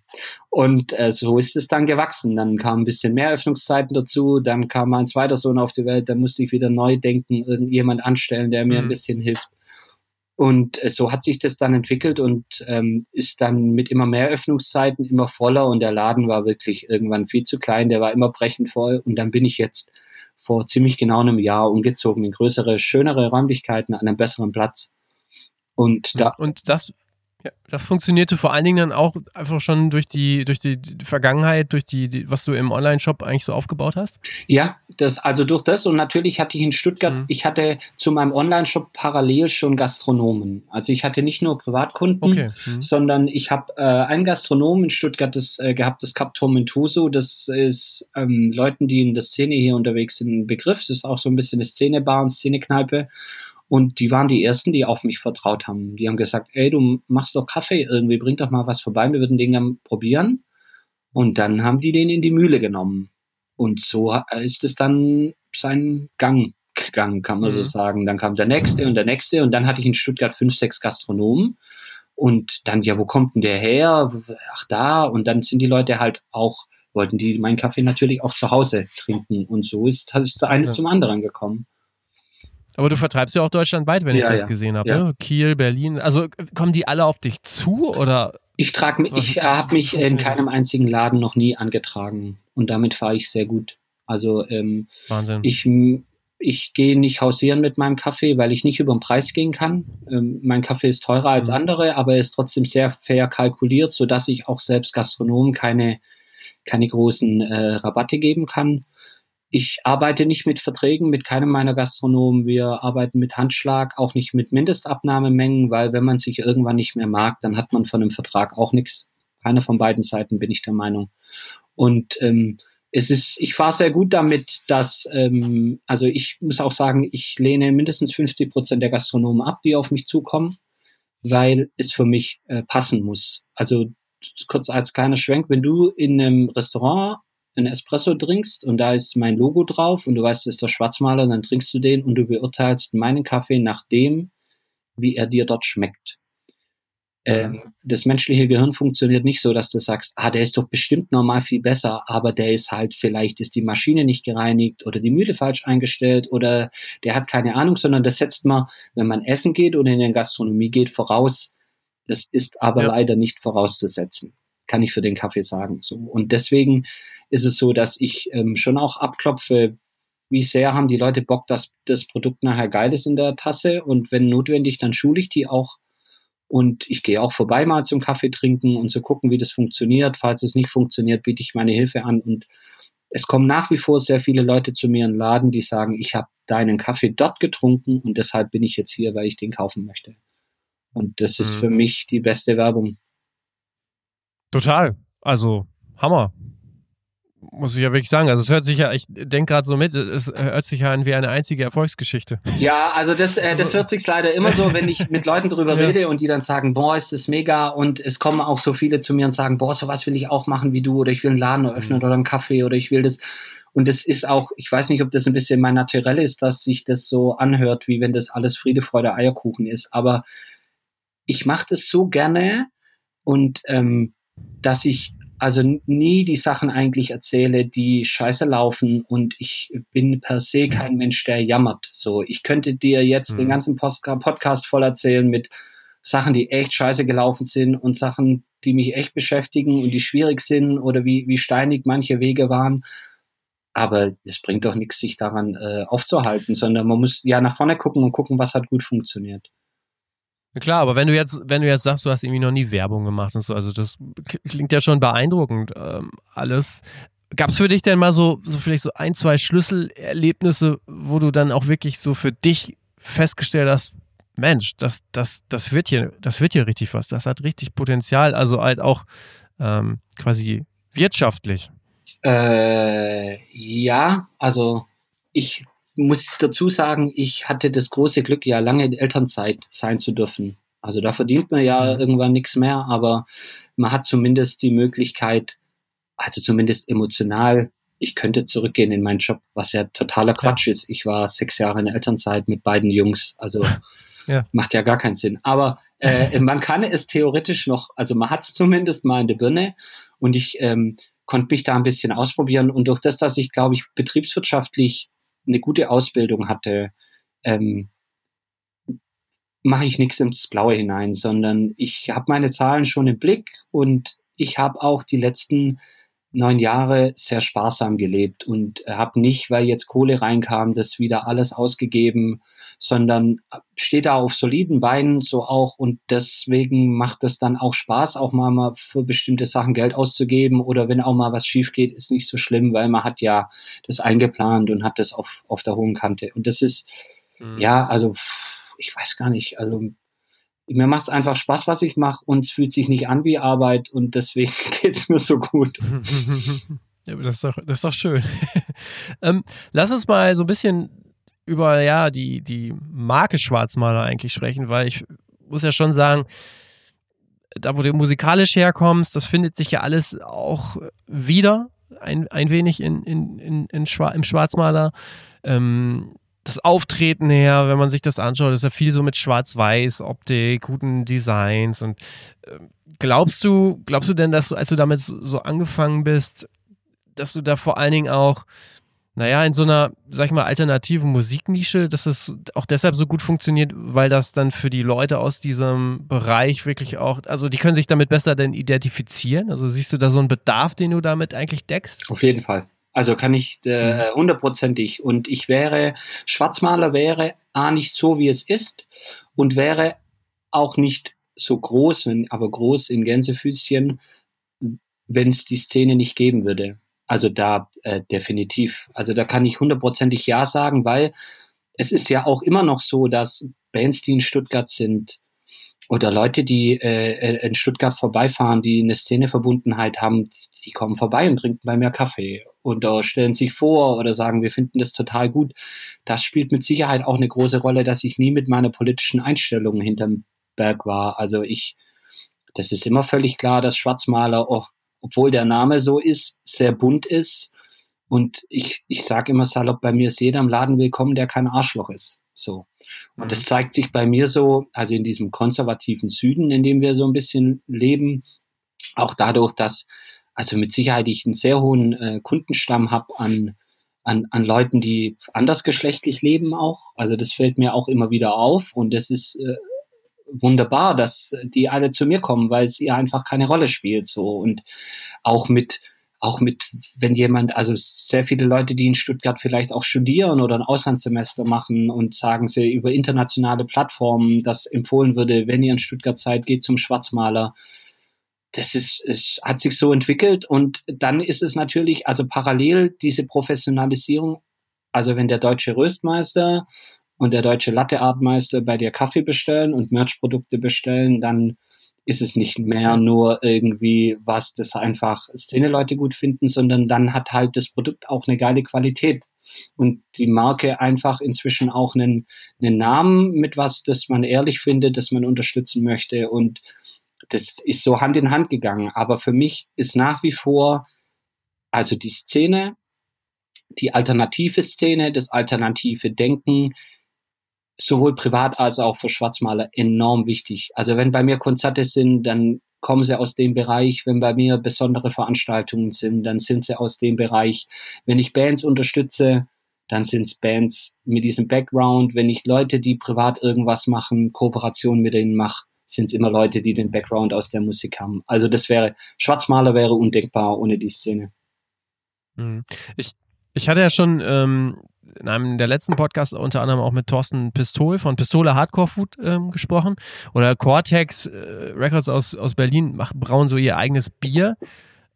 Und äh, so ist es dann gewachsen. Dann kamen ein bisschen mehr Öffnungszeiten dazu, dann kam mein zweiter Sohn auf die Welt, dann musste ich wieder neu denken, irgendjemand anstellen, der mir Mhm. ein bisschen hilft. Und äh, so hat sich das dann entwickelt und ähm, ist dann mit immer mehr Öffnungszeiten immer voller und der Laden war wirklich irgendwann viel zu klein, der war immer brechend voll und dann bin ich jetzt vor ziemlich genau einem Jahr umgezogen in größere, schönere Räumlichkeiten an einem besseren Platz. Und da. Und das, das funktionierte vor allen Dingen dann auch einfach schon durch die, durch die, Vergangenheit, durch die, die, was du im Online-Shop eigentlich so aufgebaut hast? Ja, das, also durch das und natürlich hatte ich in Stuttgart, mhm. ich hatte zu meinem Online-Shop parallel schon Gastronomen. Also ich hatte nicht nur Privatkunden, okay. mhm. sondern ich habe äh, einen Gastronomen in Stuttgart das, äh, gehabt, das Captor Mentoso. Das ist ähm, Leuten, die in der Szene hier unterwegs sind, ein Begriff. Das ist auch so ein bisschen eine Szenebar und Szenekneipe. Und die waren die ersten, die auf mich vertraut haben. Die haben gesagt, ey, du machst doch Kaffee irgendwie, bring doch mal was vorbei, wir würden den gerne probieren. Und dann haben die den in die Mühle genommen. Und so ist es dann sein Gang gegangen, kann man mhm. so sagen. Dann kam der nächste und der nächste und dann hatte ich in Stuttgart fünf, sechs Gastronomen. Und dann, ja, wo kommt denn der her? Ach, da. Und dann sind die Leute halt auch, wollten die meinen Kaffee natürlich auch zu Hause trinken. Und so ist, ist der eine also. zum anderen gekommen. Aber du vertreibst ja auch deutschlandweit, wenn ja, ich das ja. gesehen habe. Ja. Ne? Kiel, Berlin. Also kommen die alle auf dich zu oder? Ich trage mich, ich habe mich in keinem einzigen Laden noch nie angetragen und damit fahre ich sehr gut. Also ähm, Wahnsinn. ich ich gehe nicht hausieren mit meinem Kaffee, weil ich nicht über den Preis gehen kann. Ähm, mein Kaffee ist teurer als mhm. andere, aber er ist trotzdem sehr fair kalkuliert, sodass ich auch selbst Gastronomen keine, keine großen äh, Rabatte geben kann. Ich arbeite nicht mit Verträgen mit keinem meiner Gastronomen. Wir arbeiten mit Handschlag, auch nicht mit Mindestabnahmemengen, weil wenn man sich irgendwann nicht mehr mag, dann hat man von einem Vertrag auch nichts. Keiner von beiden Seiten bin ich der Meinung. Und ähm, es ist, ich fahre sehr gut damit, dass, ähm, also ich muss auch sagen, ich lehne mindestens 50 Prozent der Gastronomen ab, die auf mich zukommen, weil es für mich äh, passen muss. Also kurz als kleiner Schwenk, wenn du in einem Restaurant einen Espresso trinkst und da ist mein Logo drauf und du weißt, das ist der Schwarzmaler, dann trinkst du den und du beurteilst meinen Kaffee nach dem, wie er dir dort schmeckt. Ähm, das menschliche Gehirn funktioniert nicht so, dass du sagst, ah, der ist doch bestimmt normal viel besser, aber der ist halt, vielleicht ist die Maschine nicht gereinigt oder die Mühle falsch eingestellt oder der hat keine Ahnung, sondern das setzt man, wenn man essen geht oder in der Gastronomie geht, voraus. Das ist aber ja. leider nicht vorauszusetzen, kann ich für den Kaffee sagen. So. Und deswegen ist es so, dass ich ähm, schon auch abklopfe, wie sehr haben die Leute Bock, dass das Produkt nachher geil ist in der Tasse und wenn notwendig, dann schule ich die auch und ich gehe auch vorbei mal zum Kaffee trinken und zu gucken, wie das funktioniert. Falls es nicht funktioniert, biete ich meine Hilfe an und es kommen nach wie vor sehr viele Leute zu mir in den Laden, die sagen, ich habe deinen Kaffee dort getrunken und deshalb bin ich jetzt hier, weil ich den kaufen möchte. Und das ist mhm. für mich die beste Werbung. Total. Also Hammer muss ich ja wirklich sagen. Also es hört sich ja, ich denke gerade so mit, es hört sich ja an wie eine einzige Erfolgsgeschichte. Ja, also das, äh, das hört sich leider immer so, wenn ich mit Leuten drüber *laughs* ja. rede und die dann sagen, boah, ist das mega und es kommen auch so viele zu mir und sagen, boah, so was will ich auch machen wie du oder ich will einen Laden eröffnen mhm. oder einen Kaffee oder ich will das. Und das ist auch, ich weiß nicht, ob das ein bisschen mein Naturell ist, dass sich das so anhört, wie wenn das alles Friede, Freude, Eierkuchen ist. Aber ich mache das so gerne und ähm, dass ich also nie die Sachen eigentlich erzähle, die scheiße laufen und ich bin per se kein Mensch, der jammert. So, ich könnte dir jetzt mhm. den ganzen Podcast voll erzählen mit Sachen, die echt scheiße gelaufen sind und Sachen, die mich echt beschäftigen und die schwierig sind oder wie, wie steinig manche Wege waren. Aber es bringt doch nichts, sich daran äh, aufzuhalten, sondern man muss ja nach vorne gucken und gucken, was hat gut funktioniert. Klar, aber wenn du jetzt, wenn du jetzt sagst, du hast irgendwie noch nie Werbung gemacht und so, also das klingt ja schon beeindruckend ähm, alles. Gab es für dich denn mal so, so vielleicht so ein, zwei Schlüsselerlebnisse, wo du dann auch wirklich so für dich festgestellt hast, Mensch, das, das, das wird hier, das wird hier richtig was, das hat richtig Potenzial, also halt auch ähm, quasi wirtschaftlich. Äh, ja, also ich muss dazu sagen, ich hatte das große Glück, ja lange in Elternzeit sein zu dürfen. Also da verdient man ja mhm. irgendwann nichts mehr, aber man hat zumindest die Möglichkeit, also zumindest emotional, ich könnte zurückgehen in meinen Job, was ja totaler Quatsch ja. ist. Ich war sechs Jahre in der Elternzeit mit beiden Jungs, also *laughs* ja. macht ja gar keinen Sinn. Aber äh, man kann es theoretisch noch, also man hat es zumindest mal in der Birne und ich ähm, konnte mich da ein bisschen ausprobieren und durch das, dass ich, glaube ich, betriebswirtschaftlich eine gute Ausbildung hatte, ähm, mache ich nichts ins Blaue hinein, sondern ich habe meine Zahlen schon im Blick und ich habe auch die letzten neun Jahre sehr sparsam gelebt und habe nicht, weil jetzt Kohle reinkam, das wieder alles ausgegeben, sondern steht da auf soliden Beinen so auch und deswegen macht es dann auch Spaß, auch mal, mal für bestimmte Sachen Geld auszugeben oder wenn auch mal was schief geht, ist nicht so schlimm, weil man hat ja das eingeplant und hat das auf, auf der hohen Kante und das ist, mhm. ja, also ich weiß gar nicht, also mir macht es einfach Spaß, was ich mache und es fühlt sich nicht an wie Arbeit und deswegen *laughs* geht es mir so gut. *laughs* Ja, das, ist doch, das ist doch schön. *laughs* ähm, lass uns mal so ein bisschen über ja, die, die Marke Schwarzmaler eigentlich sprechen, weil ich muss ja schon sagen, da wo du musikalisch herkommst, das findet sich ja alles auch wieder ein, ein wenig in, in, in, in Schwar im Schwarzmaler. Ähm, das Auftreten her, wenn man sich das anschaut, ist ja viel so mit Schwarz-Weiß, Optik, guten Designs und äh, glaubst du, glaubst du denn, dass du, als du damit so, so angefangen bist, dass du da vor allen Dingen auch, naja, in so einer, sag ich mal, alternativen Musiknische, dass es auch deshalb so gut funktioniert, weil das dann für die Leute aus diesem Bereich wirklich auch, also die können sich damit besser denn identifizieren? Also siehst du da so einen Bedarf, den du damit eigentlich deckst? Auf jeden Fall. Also kann ich äh, mhm. hundertprozentig. und ich wäre, Schwarzmaler wäre A nicht so, wie es ist und wäre auch nicht so groß, aber groß in Gänsefüßchen, wenn es die Szene nicht geben würde. Also da äh, definitiv. Also da kann ich hundertprozentig Ja sagen, weil es ist ja auch immer noch so, dass Bands, die in Stuttgart sind, oder Leute, die äh, in Stuttgart vorbeifahren, die eine Szeneverbundenheit haben, die kommen vorbei und trinken bei mir Kaffee oder stellen sich vor oder sagen, wir finden das total gut. Das spielt mit Sicherheit auch eine große Rolle, dass ich nie mit meiner politischen Einstellung hinterm Berg war. Also ich, das ist immer völlig klar, dass Schwarzmaler, auch, obwohl der Name so ist, sehr bunt ist. Und ich, ich sage immer salopp, bei mir ist jeder im Laden willkommen, der kein Arschloch ist. So. Und mhm. das zeigt sich bei mir so, also in diesem konservativen Süden, in dem wir so ein bisschen leben, auch dadurch, dass also mit Sicherheit ich einen sehr hohen äh, Kundenstamm habe an, an, an Leuten, die andersgeschlechtlich leben auch. Also das fällt mir auch immer wieder auf und das ist äh, wunderbar, dass die alle zu mir kommen, weil es ihr einfach keine Rolle spielt so und auch mit auch mit, wenn jemand, also sehr viele Leute, die in Stuttgart vielleicht auch studieren oder ein Auslandssemester machen und sagen sie über internationale Plattformen, das empfohlen würde, wenn ihr in Stuttgart seid, geht zum Schwarzmaler. Das ist, es hat sich so entwickelt und dann ist es natürlich, also parallel diese Professionalisierung, also wenn der deutsche Röstmeister und der deutsche Latteartmeister bei dir Kaffee bestellen und Merchprodukte bestellen, dann ist es nicht mehr nur irgendwie was, das einfach Szene-Leute gut finden, sondern dann hat halt das Produkt auch eine geile Qualität. Und die Marke einfach inzwischen auch einen, einen Namen mit was, das man ehrlich findet, das man unterstützen möchte. Und das ist so Hand in Hand gegangen. Aber für mich ist nach wie vor also die Szene, die alternative Szene, das alternative Denken, sowohl privat als auch für Schwarzmaler enorm wichtig. Also wenn bei mir Konzerte sind, dann kommen sie aus dem Bereich. Wenn bei mir besondere Veranstaltungen sind, dann sind sie aus dem Bereich. Wenn ich Bands unterstütze, dann sind es Bands mit diesem Background. Wenn ich Leute, die privat irgendwas machen, Kooperation mit denen mache, sind es immer Leute, die den Background aus der Musik haben. Also das wäre, Schwarzmaler wäre undenkbar ohne die Szene. Mhm. Ich, ich hatte ja schon ähm, in einem der letzten Podcasts unter anderem auch mit Thorsten Pistol von Pistole Hardcore Food ähm, gesprochen. Oder Cortex äh, Records aus, aus Berlin machen, brauen so ihr eigenes Bier.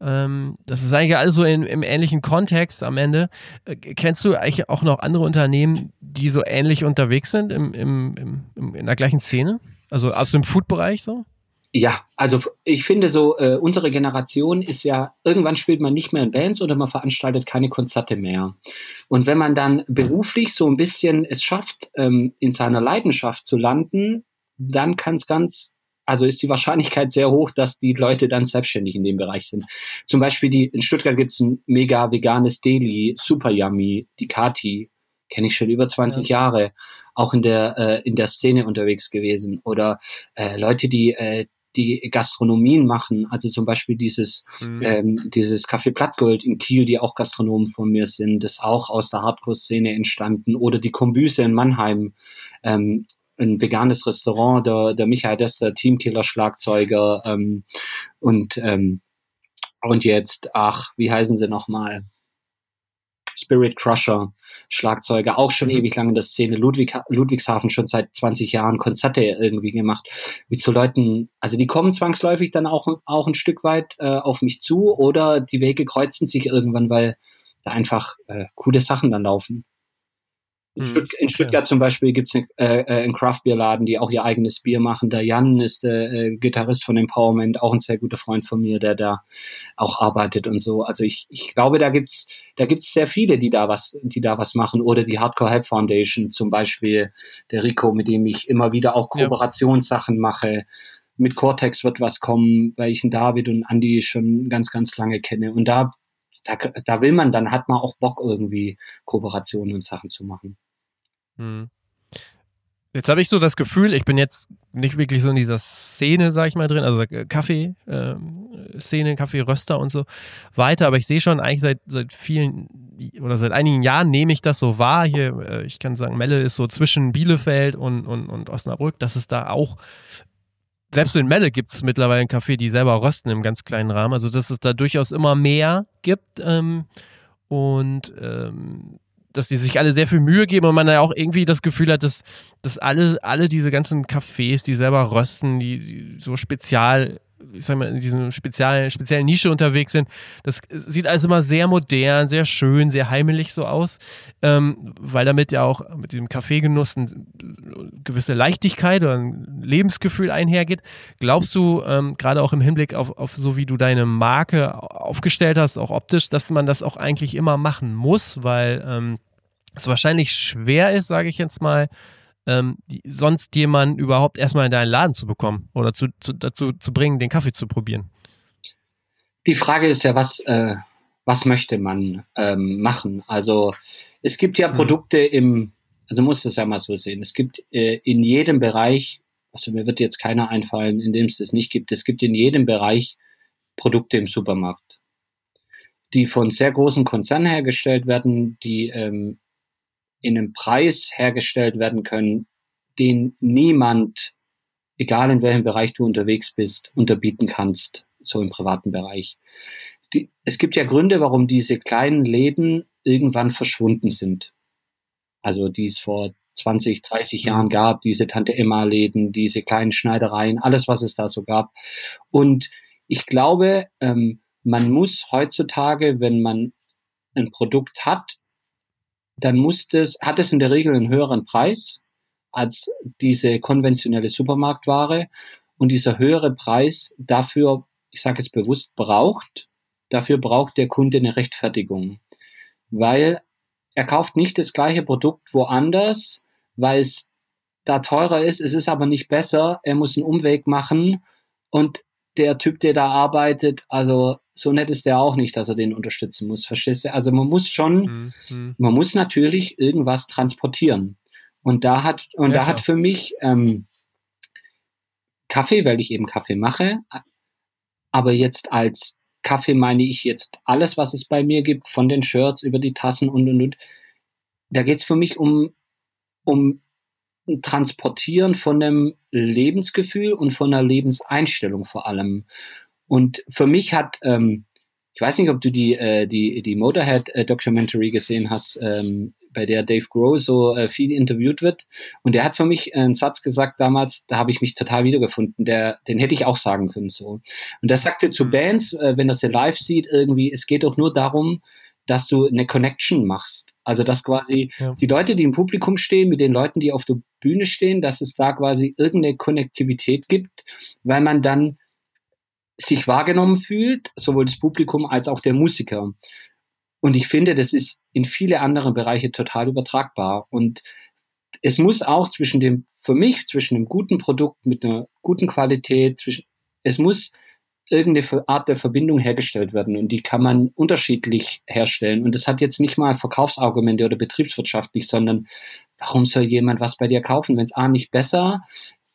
Ähm, das ist eigentlich alles so in, im ähnlichen Kontext am Ende. Äh, kennst du eigentlich auch noch andere Unternehmen, die so ähnlich unterwegs sind im, im, im, in der gleichen Szene? Also aus dem Food-Bereich so? Ja, also ich finde so, äh, unsere Generation ist ja, irgendwann spielt man nicht mehr in Bands oder man veranstaltet keine Konzerte mehr. Und wenn man dann beruflich so ein bisschen es schafft, ähm, in seiner Leidenschaft zu landen, dann kann es ganz, also ist die Wahrscheinlichkeit sehr hoch, dass die Leute dann selbstständig in dem Bereich sind. Zum Beispiel die, in Stuttgart gibt es ein mega veganes Deli, super yummy, die Kati, kenne ich schon über 20 ja. Jahre, auch in der, äh, in der Szene unterwegs gewesen. Oder äh, Leute, die äh, die Gastronomien machen, also zum Beispiel dieses, mhm. ähm, dieses Café Blattgold in Kiel, die auch Gastronomen von mir sind, das auch aus der Hardcore-Szene entstanden, oder die Kombüse in Mannheim, ähm, ein veganes Restaurant, der, der Michael Dester, Teamkiller-Schlagzeuger ähm, und ähm, Und jetzt, ach, wie heißen sie nochmal? Spirit Crusher, Schlagzeuger, auch schon mhm. ewig lang in der Szene, Ludwig, Ludwigshafen schon seit 20 Jahren Konzerte irgendwie gemacht. Mit so Leuten, also die kommen zwangsläufig dann auch, auch ein Stück weit äh, auf mich zu oder die Wege kreuzen sich irgendwann, weil da einfach äh, coole Sachen dann laufen. In, hm, Stutt in. Stuttgart zum Beispiel gibt es äh, äh, einen Craft-Bier-Laden, die auch ihr eigenes Bier machen. Der Jan ist der äh, Gitarrist von Empowerment, auch ein sehr guter Freund von mir, der da auch arbeitet und so. Also ich, ich glaube, da gibt's da gibt's sehr viele, die da was, die da was machen. Oder die Hardcore Help Foundation zum Beispiel, der Rico, mit dem ich immer wieder auch Kooperationssachen ja. mache. Mit Cortex wird was kommen, weil ich einen David und Andy schon ganz, ganz lange kenne. Und da da, da will man, dann hat man auch Bock irgendwie Kooperationen und Sachen zu machen. Hm. Jetzt habe ich so das Gefühl, ich bin jetzt nicht wirklich so in dieser Szene, sag ich mal, drin, also äh, Kaffee-Szene, ähm, Kaffee-Röster und so weiter, aber ich sehe schon eigentlich seit, seit vielen oder seit einigen Jahren nehme ich das so wahr. Hier, äh, ich kann sagen, Melle ist so zwischen Bielefeld und, und, und Osnabrück, dass es da auch selbst in Melle gibt es mittlerweile einen Kaffee, die selber rösten im ganz kleinen Rahmen. Also dass es da durchaus immer mehr gibt ähm, und ähm, dass die sich alle sehr viel Mühe geben und man ja auch irgendwie das Gefühl hat, dass, dass alle, alle diese ganzen Cafés, die selber rösten, die, die so spezial ich sag mal, in diesem speziellen, speziellen Nische unterwegs sind. Das sieht also immer sehr modern, sehr schön, sehr heimelig so aus, ähm, weil damit ja auch mit dem Kaffeegenuss eine gewisse Leichtigkeit oder ein Lebensgefühl einhergeht. Glaubst du, ähm, gerade auch im Hinblick auf, auf so wie du deine Marke aufgestellt hast, auch optisch, dass man das auch eigentlich immer machen muss, weil ähm, es wahrscheinlich schwer ist, sage ich jetzt mal, ähm, die, sonst jemanden überhaupt erstmal in deinen Laden zu bekommen oder zu, zu, dazu zu bringen, den Kaffee zu probieren? Die Frage ist ja, was, äh, was möchte man ähm, machen? Also es gibt ja mhm. Produkte im, also muss es ja mal so sehen, es gibt äh, in jedem Bereich, also mir wird jetzt keiner einfallen, in dem es das nicht gibt, es gibt in jedem Bereich Produkte im Supermarkt, die von sehr großen Konzernen hergestellt werden, die ähm, in einem Preis hergestellt werden können, den niemand, egal in welchem Bereich du unterwegs bist, unterbieten kannst, so im privaten Bereich. Die, es gibt ja Gründe, warum diese kleinen Läden irgendwann verschwunden sind. Also die es vor 20, 30 Jahren gab, diese Tante Emma Läden, diese kleinen Schneidereien, alles, was es da so gab. Und ich glaube, ähm, man muss heutzutage, wenn man ein Produkt hat, dann muss das, hat es in der Regel einen höheren Preis als diese konventionelle Supermarktware. Und dieser höhere Preis dafür, ich sage jetzt bewusst, braucht, dafür braucht der Kunde eine Rechtfertigung. Weil er kauft nicht das gleiche Produkt woanders, weil es da teurer ist, es ist aber nicht besser, er muss einen Umweg machen und der Typ, der da arbeitet, also so nett ist der auch nicht, dass er den unterstützen muss. Verstehst du? Also man muss schon, mhm. man muss natürlich irgendwas transportieren. Und da hat, und ja, da klar. hat für mich ähm, Kaffee, weil ich eben Kaffee mache, aber jetzt als Kaffee meine ich jetzt alles, was es bei mir gibt, von den Shirts über die Tassen und und und. Da geht es für mich um, um Transportieren von einem Lebensgefühl und von einer Lebenseinstellung vor allem. Und für mich hat, ähm, ich weiß nicht, ob du die, äh, die, die Motorhead-Documentary gesehen hast, ähm, bei der Dave Grohl so äh, viel interviewt wird. Und der hat für mich einen Satz gesagt damals, da habe ich mich total wiedergefunden. Der, den hätte ich auch sagen können so. Und der sagte zu mhm. Bands, äh, wenn das sie live sieht, irgendwie, es geht doch nur darum, dass du eine Connection machst. Also dass quasi ja. die Leute, die im Publikum stehen, mit den Leuten, die auf der Bühne stehen, dass es da quasi irgendeine Konnektivität gibt, weil man dann sich wahrgenommen fühlt, sowohl das Publikum als auch der Musiker. Und ich finde, das ist in viele andere Bereiche total übertragbar. Und es muss auch zwischen dem, für mich, zwischen einem guten Produkt mit einer guten Qualität, zwischen, es muss irgendeine Art der Verbindung hergestellt werden und die kann man unterschiedlich herstellen. Und das hat jetzt nicht mal Verkaufsargumente oder betriebswirtschaftlich, sondern warum soll jemand was bei dir kaufen, wenn es A nicht besser,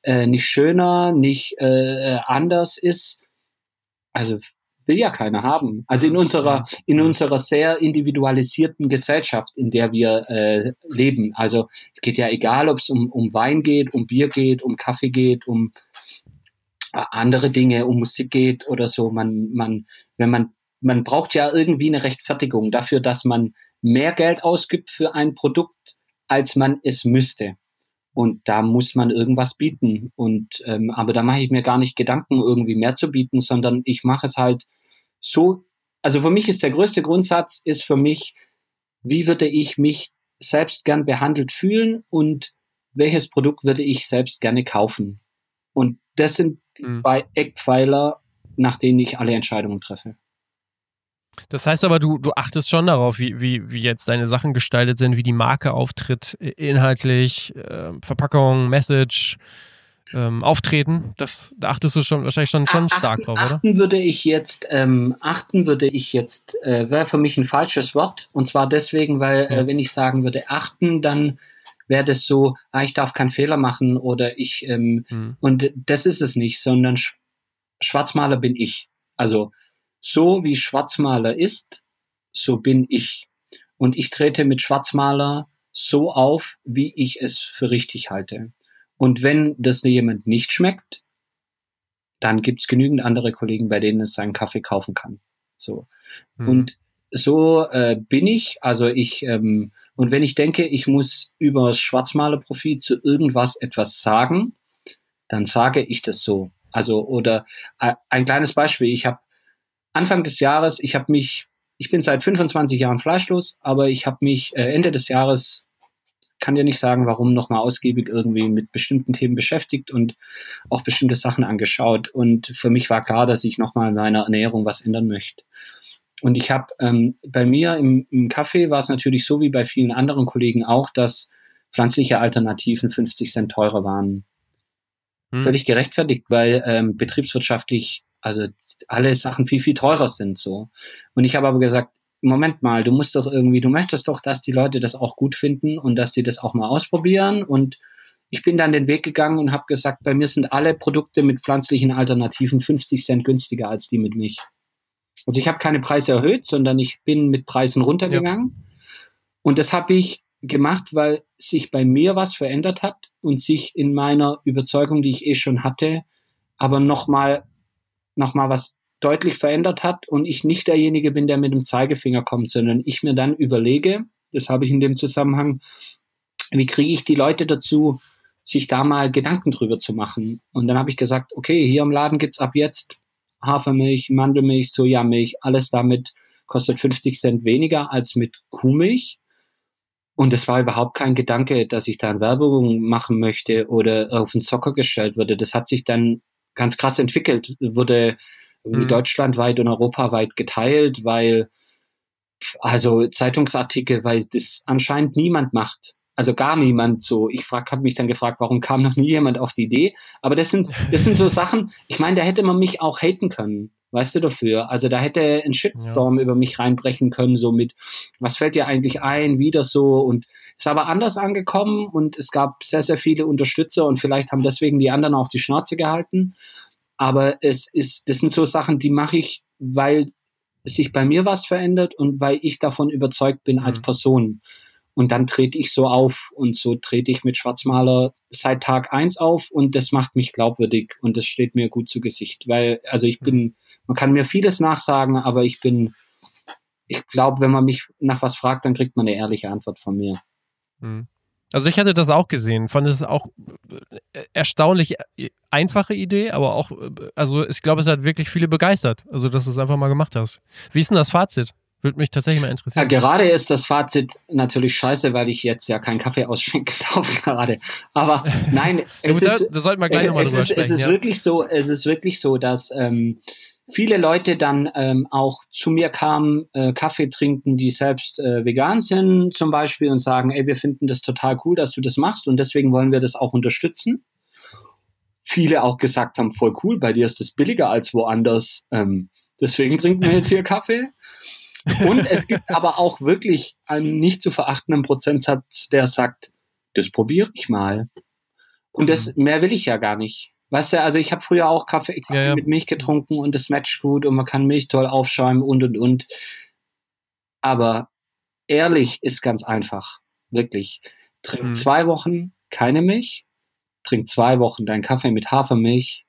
äh, nicht schöner, nicht äh, anders ist? also will ja keiner haben. Also in unserer, in unserer sehr individualisierten Gesellschaft, in der wir äh, leben. Also es geht ja egal, ob es um, um Wein geht, um Bier geht, um Kaffee geht, um äh, andere Dinge, um Musik geht oder so. Man, man, wenn man man braucht ja irgendwie eine Rechtfertigung dafür, dass man mehr Geld ausgibt für ein Produkt, als man es müsste. Und da muss man irgendwas bieten. Und ähm, aber da mache ich mir gar nicht Gedanken, irgendwie mehr zu bieten, sondern ich mache es halt so. Also für mich ist der größte Grundsatz ist für mich, wie würde ich mich selbst gern behandelt fühlen und welches Produkt würde ich selbst gerne kaufen. Und das sind mhm. zwei Eckpfeiler, nach denen ich alle Entscheidungen treffe. Das heißt aber, du, du achtest schon darauf, wie, wie, wie jetzt deine Sachen gestaltet sind, wie die Marke auftritt, inhaltlich, äh, Verpackung, Message, ähm, Auftreten. Das, da achtest du schon wahrscheinlich schon, schon achten, stark drauf, oder? Achten würde ich jetzt, ähm, achten würde ich jetzt, äh, wäre für mich ein falsches Wort. Und zwar deswegen, weil ja. äh, wenn ich sagen würde achten, dann wäre das so, ah, ich darf keinen Fehler machen oder ich, ähm, mhm. und das ist es nicht, sondern Sch Schwarzmaler bin ich. Also so wie Schwarzmaler ist, so bin ich. Und ich trete mit Schwarzmaler so auf, wie ich es für richtig halte. Und wenn das jemand nicht schmeckt, dann gibt's genügend andere Kollegen, bei denen es seinen Kaffee kaufen kann. So. Mhm. Und so äh, bin ich. Also ich ähm, und wenn ich denke, ich muss über das Schwarzmalerprofil zu irgendwas etwas sagen, dann sage ich das so. Also, oder äh, ein kleines Beispiel. Ich habe Anfang des Jahres, ich habe mich, ich bin seit 25 Jahren fleischlos, aber ich habe mich äh, Ende des Jahres, kann dir nicht sagen, warum, nochmal ausgiebig irgendwie mit bestimmten Themen beschäftigt und auch bestimmte Sachen angeschaut. Und für mich war klar, dass ich nochmal in meiner Ernährung was ändern möchte. Und ich habe ähm, bei mir im, im Kaffee war es natürlich so wie bei vielen anderen Kollegen auch, dass pflanzliche Alternativen 50 Cent teurer waren. Hm. Völlig gerechtfertigt, weil ähm, betriebswirtschaftlich, also alle Sachen viel, viel teurer sind so. Und ich habe aber gesagt, Moment mal, du musst doch irgendwie, du möchtest doch, dass die Leute das auch gut finden und dass sie das auch mal ausprobieren. Und ich bin dann den Weg gegangen und habe gesagt, bei mir sind alle Produkte mit pflanzlichen Alternativen 50 Cent günstiger als die mit Milch. Also ich habe keine Preise erhöht, sondern ich bin mit Preisen runtergegangen. Ja. Und das habe ich gemacht, weil sich bei mir was verändert hat und sich in meiner Überzeugung, die ich eh schon hatte, aber nochmal noch mal was deutlich verändert hat und ich nicht derjenige bin, der mit dem Zeigefinger kommt, sondern ich mir dann überlege, das habe ich in dem Zusammenhang, wie kriege ich die Leute dazu, sich da mal Gedanken drüber zu machen. Und dann habe ich gesagt, okay, hier im Laden gibt's ab jetzt Hafermilch, Mandelmilch, Sojamilch, alles damit kostet 50 Cent weniger als mit Kuhmilch. Und es war überhaupt kein Gedanke, dass ich da eine Werbung machen möchte oder auf den Zocker gestellt würde. Das hat sich dann ganz krass entwickelt, wurde mhm. deutschlandweit und europaweit geteilt, weil also Zeitungsartikel, weil das anscheinend niemand macht also gar niemand so. Ich frag, habe mich dann gefragt, warum kam noch nie jemand auf die Idee? Aber das sind, das sind so *laughs* Sachen. Ich meine, da hätte man mich auch haten können, weißt du dafür. Also da hätte ein Shitstorm ja. über mich reinbrechen können, so mit, was fällt dir eigentlich ein, wieder so und ist aber anders angekommen und es gab sehr, sehr viele Unterstützer und vielleicht haben deswegen die anderen auch die Schnauze gehalten. Aber es ist, das sind so Sachen, die mache ich, weil sich bei mir was verändert und weil ich davon überzeugt bin als mhm. Person. Und dann trete ich so auf und so trete ich mit Schwarzmaler seit Tag eins auf und das macht mich glaubwürdig und das steht mir gut zu Gesicht. Weil, also ich bin, man kann mir vieles nachsagen, aber ich bin, ich glaube, wenn man mich nach was fragt, dann kriegt man eine ehrliche Antwort von mir. Hm. Also ich hatte das auch gesehen, fand es auch äh, erstaunlich äh, einfache Idee, aber auch, äh, also ich glaube, es hat wirklich viele begeistert, also dass du es einfach mal gemacht hast. Wie ist denn das Fazit? Würde mich tatsächlich mal interessieren. Ja, gerade ist das Fazit natürlich scheiße, weil ich jetzt ja keinen Kaffee ausschenken *laughs* darf gerade. Aber *laughs* nein, es ja, ist, da sollten wir gleich nochmal drüber ist, sprechen. Es ist ja. wirklich so, es ist wirklich so, dass ähm, viele Leute dann ähm, auch zu mir kamen, äh, Kaffee trinken, die selbst äh, vegan sind zum Beispiel und sagen, ey, wir finden das total cool, dass du das machst und deswegen wollen wir das auch unterstützen. Viele auch gesagt haben, voll cool, bei dir ist das billiger als woanders. Ähm, deswegen trinken wir jetzt hier *laughs* Kaffee. Und es gibt aber auch wirklich einen nicht zu verachtenden Prozentsatz, der sagt, das probiere ich mal. Und das mhm. mehr will ich ja gar nicht. Weißt du, also ich habe früher auch Kaffee, Kaffee ja, ja. mit Milch getrunken und das matcht gut und man kann Milch toll aufschäumen und und und. Aber ehrlich ist ganz einfach. Wirklich. Trink mhm. zwei Wochen keine Milch, trink zwei Wochen deinen Kaffee mit Hafermilch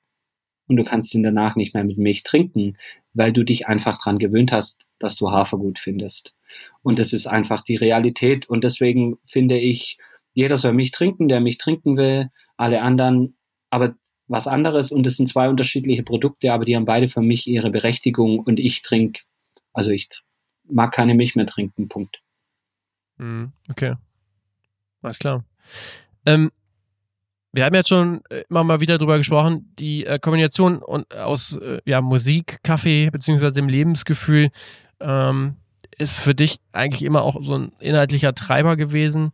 und du kannst ihn danach nicht mehr mit Milch trinken, weil du dich einfach dran gewöhnt hast, dass du Hafer gut findest. Und das ist einfach die Realität. Und deswegen finde ich, jeder soll Milch trinken, der Milch trinken will, alle anderen, aber was anderes. Und es sind zwei unterschiedliche Produkte, aber die haben beide für mich ihre Berechtigung. Und ich trinke, also ich mag keine Milch mehr trinken, Punkt. Mhm, okay. Alles klar. Ähm, wir haben jetzt schon äh, immer mal wieder drüber gesprochen, die äh, Kombination und, aus äh, ja, Musik, Kaffee beziehungsweise dem Lebensgefühl ähm, ist für dich eigentlich immer auch so ein inhaltlicher Treiber gewesen.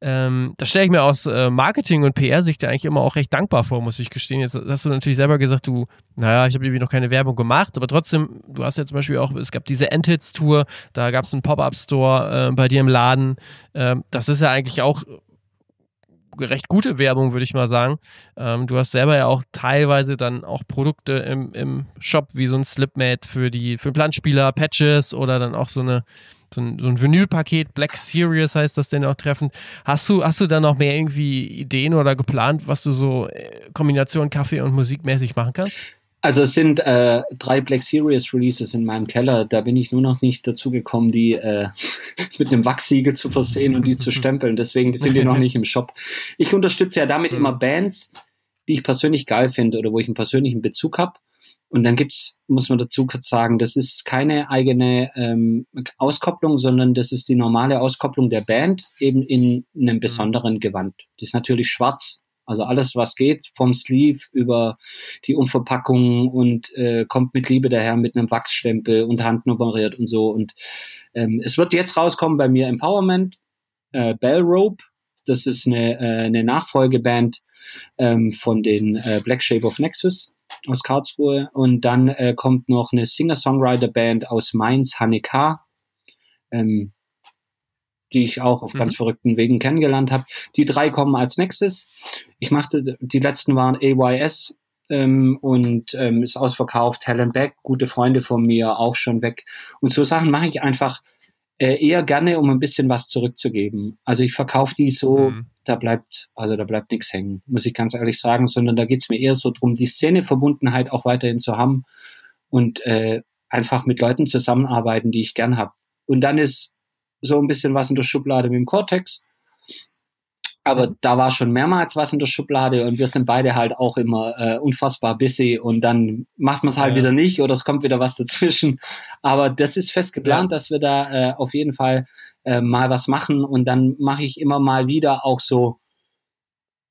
Ähm, das stelle ich mir aus äh, Marketing- und PR-Sicht ja eigentlich immer auch recht dankbar vor, muss ich gestehen. Jetzt hast du natürlich selber gesagt, du, naja, ich habe irgendwie noch keine Werbung gemacht, aber trotzdem, du hast ja zum Beispiel auch, es gab diese Endhits-Tour, da gab es einen Pop-Up-Store äh, bei dir im Laden. Ähm, das ist ja eigentlich auch recht gute Werbung, würde ich mal sagen. Ähm, du hast selber ja auch teilweise dann auch Produkte im, im Shop, wie so ein Slipmate für die für Planspieler, Patches oder dann auch so eine so ein, so ein Vinylpaket, Black Series heißt das denn auch treffend. Hast du, hast du da noch mehr irgendwie Ideen oder geplant, was du so äh, Kombination Kaffee und Musik mäßig machen kannst? Also es sind äh, drei Black Series Releases in meinem Keller. Da bin ich nur noch nicht dazu gekommen, die äh, *laughs* mit einem Wachsiegel zu versehen und die zu *laughs* stempeln. Deswegen sind die noch nicht im Shop. Ich unterstütze ja damit immer mhm. Bands, die ich persönlich geil finde oder wo ich einen persönlichen Bezug habe. Und dann gibt's, muss man dazu kurz sagen, das ist keine eigene ähm, Auskopplung, sondern das ist die normale Auskopplung der Band eben in einem mhm. besonderen Gewand. Die ist natürlich schwarz, also alles, was geht, vom Sleeve über die Umverpackung und äh, kommt mit Liebe daher mit einem Wachsstempel und handnummeriert und so. Und ähm, es wird jetzt rauskommen bei mir Empowerment, äh, Bell Rope. Das ist eine, äh, eine Nachfolgeband ähm, von den äh, Black Shape of Nexus aus Karlsruhe. Und dann äh, kommt noch eine Singer-Songwriter-Band aus Mainz, Haneka. Ähm, die ich auch auf mhm. ganz verrückten Wegen kennengelernt habe. Die drei kommen als nächstes. Ich machte, die letzten waren AYS ähm, und ähm, ist ausverkauft. Helen Beck, gute Freunde von mir, auch schon weg. Und so Sachen mache ich einfach äh, eher gerne, um ein bisschen was zurückzugeben. Also ich verkaufe die so, mhm. da bleibt, also da bleibt nichts hängen, muss ich ganz ehrlich sagen, sondern da geht's mir eher so drum, die Szeneverbundenheit auch weiterhin zu haben und äh, einfach mit Leuten zusammenarbeiten, die ich gern habe. Und dann ist so ein bisschen was in der Schublade mit dem Cortex. Aber da war schon mehrmals was in der Schublade und wir sind beide halt auch immer äh, unfassbar busy und dann macht man es halt ja. wieder nicht oder es kommt wieder was *laughs* dazwischen. Aber das ist fest geplant, ja. dass wir da äh, auf jeden Fall äh, mal was machen und dann mache ich immer mal wieder auch so,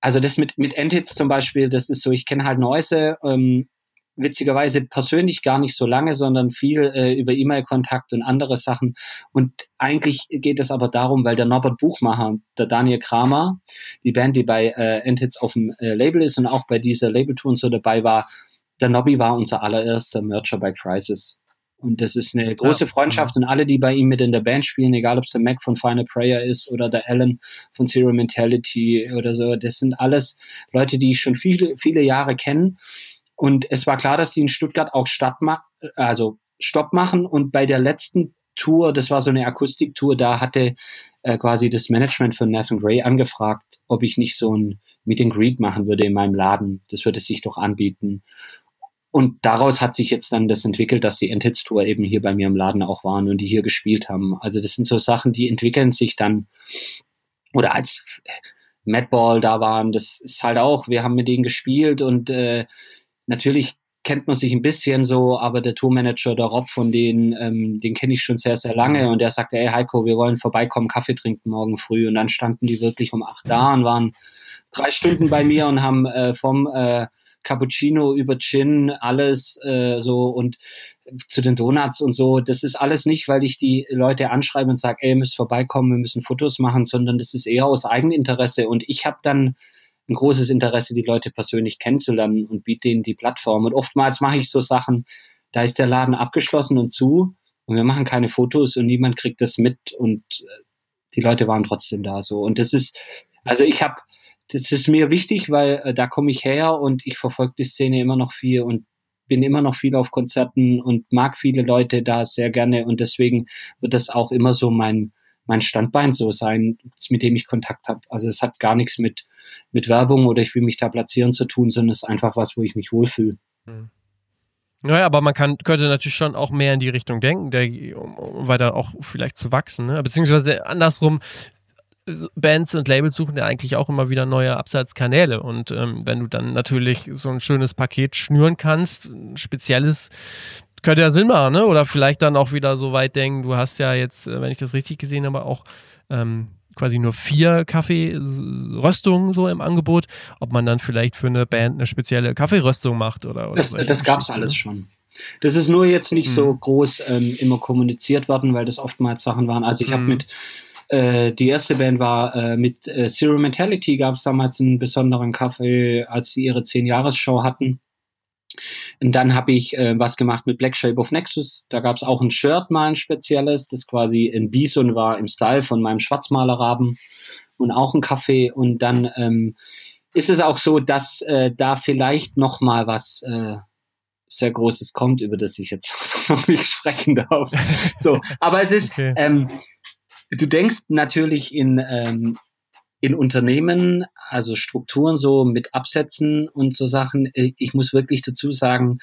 also das mit, mit Endhits zum Beispiel, das ist so, ich kenne halt Neuse, ähm, witzigerweise persönlich gar nicht so lange, sondern viel äh, über E-Mail-Kontakt und andere Sachen. Und eigentlich geht es aber darum, weil der Norbert Buchmacher, der Daniel Kramer, die Band, die bei äh, auf dem äh, Label ist und auch bei dieser Labeltour und so dabei war, der Nobby war unser allererster Mercher bei Crisis. Und das ist eine große ja. Freundschaft und alle, die bei ihm mit in der Band spielen, egal ob es der Mac von Final Prayer ist oder der Alan von Zero Mentality oder so, das sind alles Leute, die ich schon viele, viele Jahre kenne und es war klar, dass sie in Stuttgart auch Stadt also Stopp machen. Und bei der letzten Tour, das war so eine Akustiktour, da hatte äh, quasi das Management von Nathan Gray angefragt, ob ich nicht so ein Meet and Greet machen würde in meinem Laden. Das würde sich doch anbieten. Und daraus hat sich jetzt dann das entwickelt, dass die Endhits Tour eben hier bei mir im Laden auch waren und die hier gespielt haben. Also das sind so Sachen, die entwickeln sich dann. Oder als Madball da waren, das ist halt auch, wir haben mit denen gespielt und äh, natürlich kennt man sich ein bisschen so, aber der Tourmanager, der Rob von denen, ähm, den kenne ich schon sehr, sehr lange. Und der sagte, ey Heiko, wir wollen vorbeikommen, Kaffee trinken morgen früh. Und dann standen die wirklich um acht da und waren drei Stunden bei mir und haben äh, vom äh, Cappuccino über Gin alles äh, so und zu den Donuts und so. Das ist alles nicht, weil ich die Leute anschreibe und sage, ey, ihr müsst vorbeikommen, wir müssen Fotos machen, sondern das ist eher aus Eigeninteresse. Und ich habe dann ein großes Interesse, die Leute persönlich kennenzulernen und biete ihnen die Plattform. Und oftmals mache ich so Sachen, da ist der Laden abgeschlossen und zu und wir machen keine Fotos und niemand kriegt das mit und äh, die Leute waren trotzdem da so. Und das ist, also ich habe, das ist mir wichtig, weil äh, da komme ich her und ich verfolge die Szene immer noch viel und bin immer noch viel auf Konzerten und mag viele Leute da sehr gerne und deswegen wird das auch immer so mein, mein Standbein so sein, mit dem ich Kontakt habe. Also es hat gar nichts mit mit Werbung oder ich will mich da platzieren zu tun, sondern es ist einfach was, wo ich mich wohlfühle. Hm. Naja, aber man kann, könnte natürlich schon auch mehr in die Richtung denken, der, um, um weiter auch vielleicht zu wachsen. Ne? Beziehungsweise andersrum, Bands und Labels suchen ja eigentlich auch immer wieder neue Absatzkanäle. Und ähm, wenn du dann natürlich so ein schönes Paket schnüren kannst, ein spezielles, könnte ja Sinn machen, ne? Oder vielleicht dann auch wieder so weit denken, du hast ja jetzt, äh, wenn ich das richtig gesehen habe, auch ähm, quasi nur vier Kaffeeröstungen so im Angebot, ob man dann vielleicht für eine Band eine spezielle Kaffeeröstung macht oder, oder Das, das gab es alles schon. Das ist nur jetzt nicht mhm. so groß ähm, immer kommuniziert worden, weil das oftmals Sachen waren. Also ich mhm. habe mit äh, die erste Band war äh, mit äh, Zero Mentality, gab es damals einen besonderen Kaffee, als sie ihre 10-Jahres-Show hatten. Und dann habe ich äh, was gemacht mit Black Shape of Nexus. Da gab es auch ein Shirt mal ein spezielles, das quasi ein Bison war im Style von meinem Schwarzmalerraben und auch ein Kaffee. Und dann ähm, ist es auch so, dass äh, da vielleicht noch mal was äh, sehr Großes kommt, über das ich jetzt *laughs* noch nicht sprechen darf. So, aber es ist, okay. ähm, du denkst natürlich in ähm, in Unternehmen, also Strukturen so mit Absätzen und so Sachen, ich muss wirklich dazu sagen,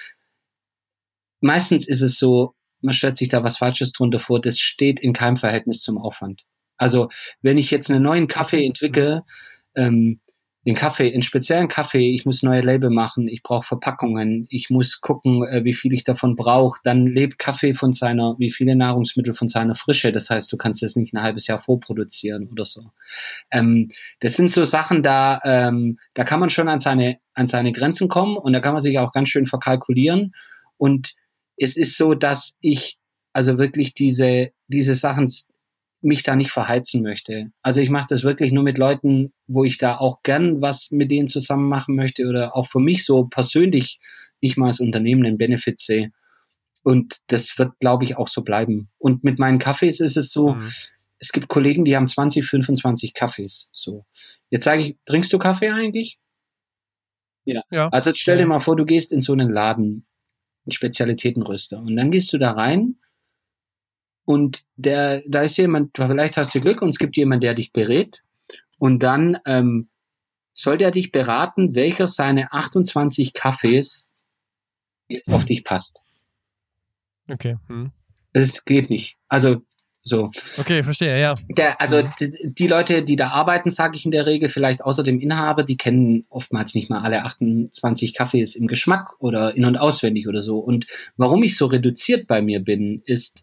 meistens ist es so, man stellt sich da was Falsches drunter vor, das steht in keinem Verhältnis zum Aufwand. Also wenn ich jetzt einen neuen Kaffee entwickle, ähm, den Kaffee, einen speziellen Kaffee, ich muss neue Label machen, ich brauche Verpackungen, ich muss gucken, äh, wie viel ich davon brauche. Dann lebt Kaffee von seiner, wie viele Nahrungsmittel von seiner Frische. Das heißt, du kannst das nicht ein halbes Jahr vorproduzieren oder so. Ähm, das sind so Sachen, da, ähm, da kann man schon an seine, an seine Grenzen kommen und da kann man sich auch ganz schön verkalkulieren. Und es ist so, dass ich also wirklich diese, diese Sachen mich da nicht verheizen möchte. Also ich mache das wirklich nur mit Leuten, wo ich da auch gern was mit denen zusammen machen möchte oder auch für mich so persönlich nicht mal als Unternehmen einen Benefit sehe. Und das wird, glaube ich, auch so bleiben. Und mit meinen Kaffees ist es so, mhm. es gibt Kollegen, die haben 20, 25 Kaffees. So. Jetzt sage ich, trinkst du Kaffee eigentlich? Ja. ja. Also jetzt stell dir mal vor, du gehst in so einen Laden, einen Spezialitätenröster, und dann gehst du da rein und der, da ist jemand, vielleicht hast du Glück und es gibt jemand, der dich berät. Und dann ähm, soll der dich beraten, welcher seine 28 Kaffees jetzt auf dich passt. Okay. Hm. Das geht nicht. Also so. Okay, verstehe, ja. Der, also die, die, Leute, die da arbeiten, sage ich in der Regel, vielleicht außer dem Inhaber, die kennen oftmals nicht mal alle 28 Kaffees im Geschmack oder in- und auswendig oder so. Und warum ich so reduziert bei mir bin, ist,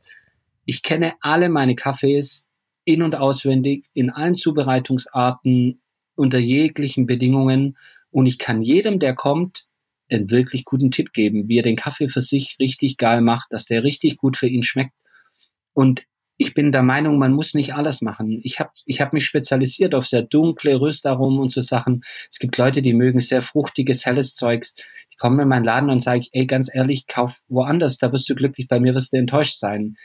ich kenne alle meine Kaffees in- und auswendig, in allen Zubereitungsarten, unter jeglichen Bedingungen. Und ich kann jedem, der kommt, einen wirklich guten Tipp geben, wie er den Kaffee für sich richtig geil macht, dass der richtig gut für ihn schmeckt. Und ich bin der Meinung, man muss nicht alles machen. Ich habe ich hab mich spezialisiert auf sehr dunkle Röstaromen und so Sachen. Es gibt Leute, die mögen sehr fruchtiges, helles Zeugs. Ich komme in meinen Laden und sage, ey, ganz ehrlich, kauf woanders, da wirst du glücklich, bei mir wirst du enttäuscht sein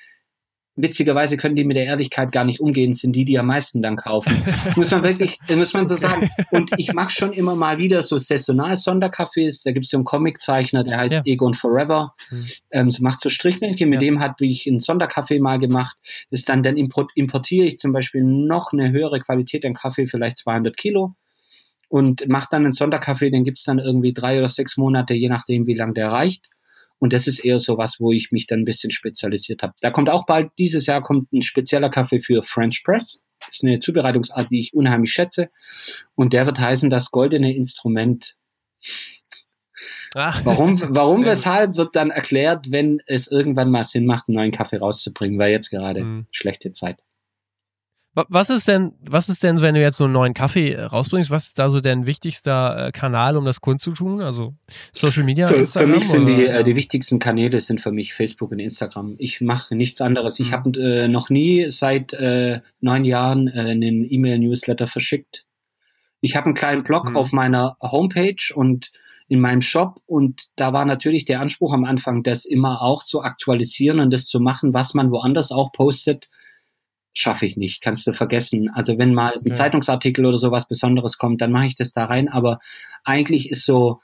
witzigerweise können die mit der Ehrlichkeit gar nicht umgehen, sind die, die am meisten dann kaufen. muss man wirklich, *laughs* muss man so sagen. Und ich mache schon immer mal wieder so saisonal Sondercafés. Da gibt es so einen Comiczeichner, der heißt ja. Egon Forever. Mhm. Ähm, so macht so Strichmännchen. Mit ja. dem habe ich einen Sonderkaffee mal gemacht. Das dann, dann importiere ich zum Beispiel noch eine höhere Qualität an Kaffee, vielleicht 200 Kilo. Und mache dann einen Sonderkaffee, den gibt's dann irgendwie drei oder sechs Monate, je nachdem, wie lang der reicht. Und das ist eher so was, wo ich mich dann ein bisschen spezialisiert habe. Da kommt auch bald, dieses Jahr kommt ein spezieller Kaffee für French Press. Das ist eine Zubereitungsart, die ich unheimlich schätze. Und der wird heißen, das goldene Instrument. Ach. Warum, warum weshalb wird dann erklärt, wenn es irgendwann mal Sinn macht, einen neuen Kaffee rauszubringen, weil jetzt gerade mhm. schlechte Zeit. Was ist denn, was ist denn, wenn du jetzt so einen neuen Kaffee äh, rausbringst, was ist da so dein wichtigster äh, Kanal, um das kundzutun? Also Social Media? Für, für mich sind die, äh, die wichtigsten Kanäle sind für mich Facebook und Instagram. Ich mache nichts anderes. Ich mhm. habe äh, noch nie seit äh, neun Jahren äh, einen E-Mail-Newsletter verschickt. Ich habe einen kleinen Blog mhm. auf meiner Homepage und in meinem Shop und da war natürlich der Anspruch am Anfang, das immer auch zu aktualisieren und das zu machen, was man woanders auch postet schaffe ich nicht, kannst du vergessen. Also wenn mal ein ja. Zeitungsartikel oder sowas Besonderes kommt, dann mache ich das da rein. Aber eigentlich ist so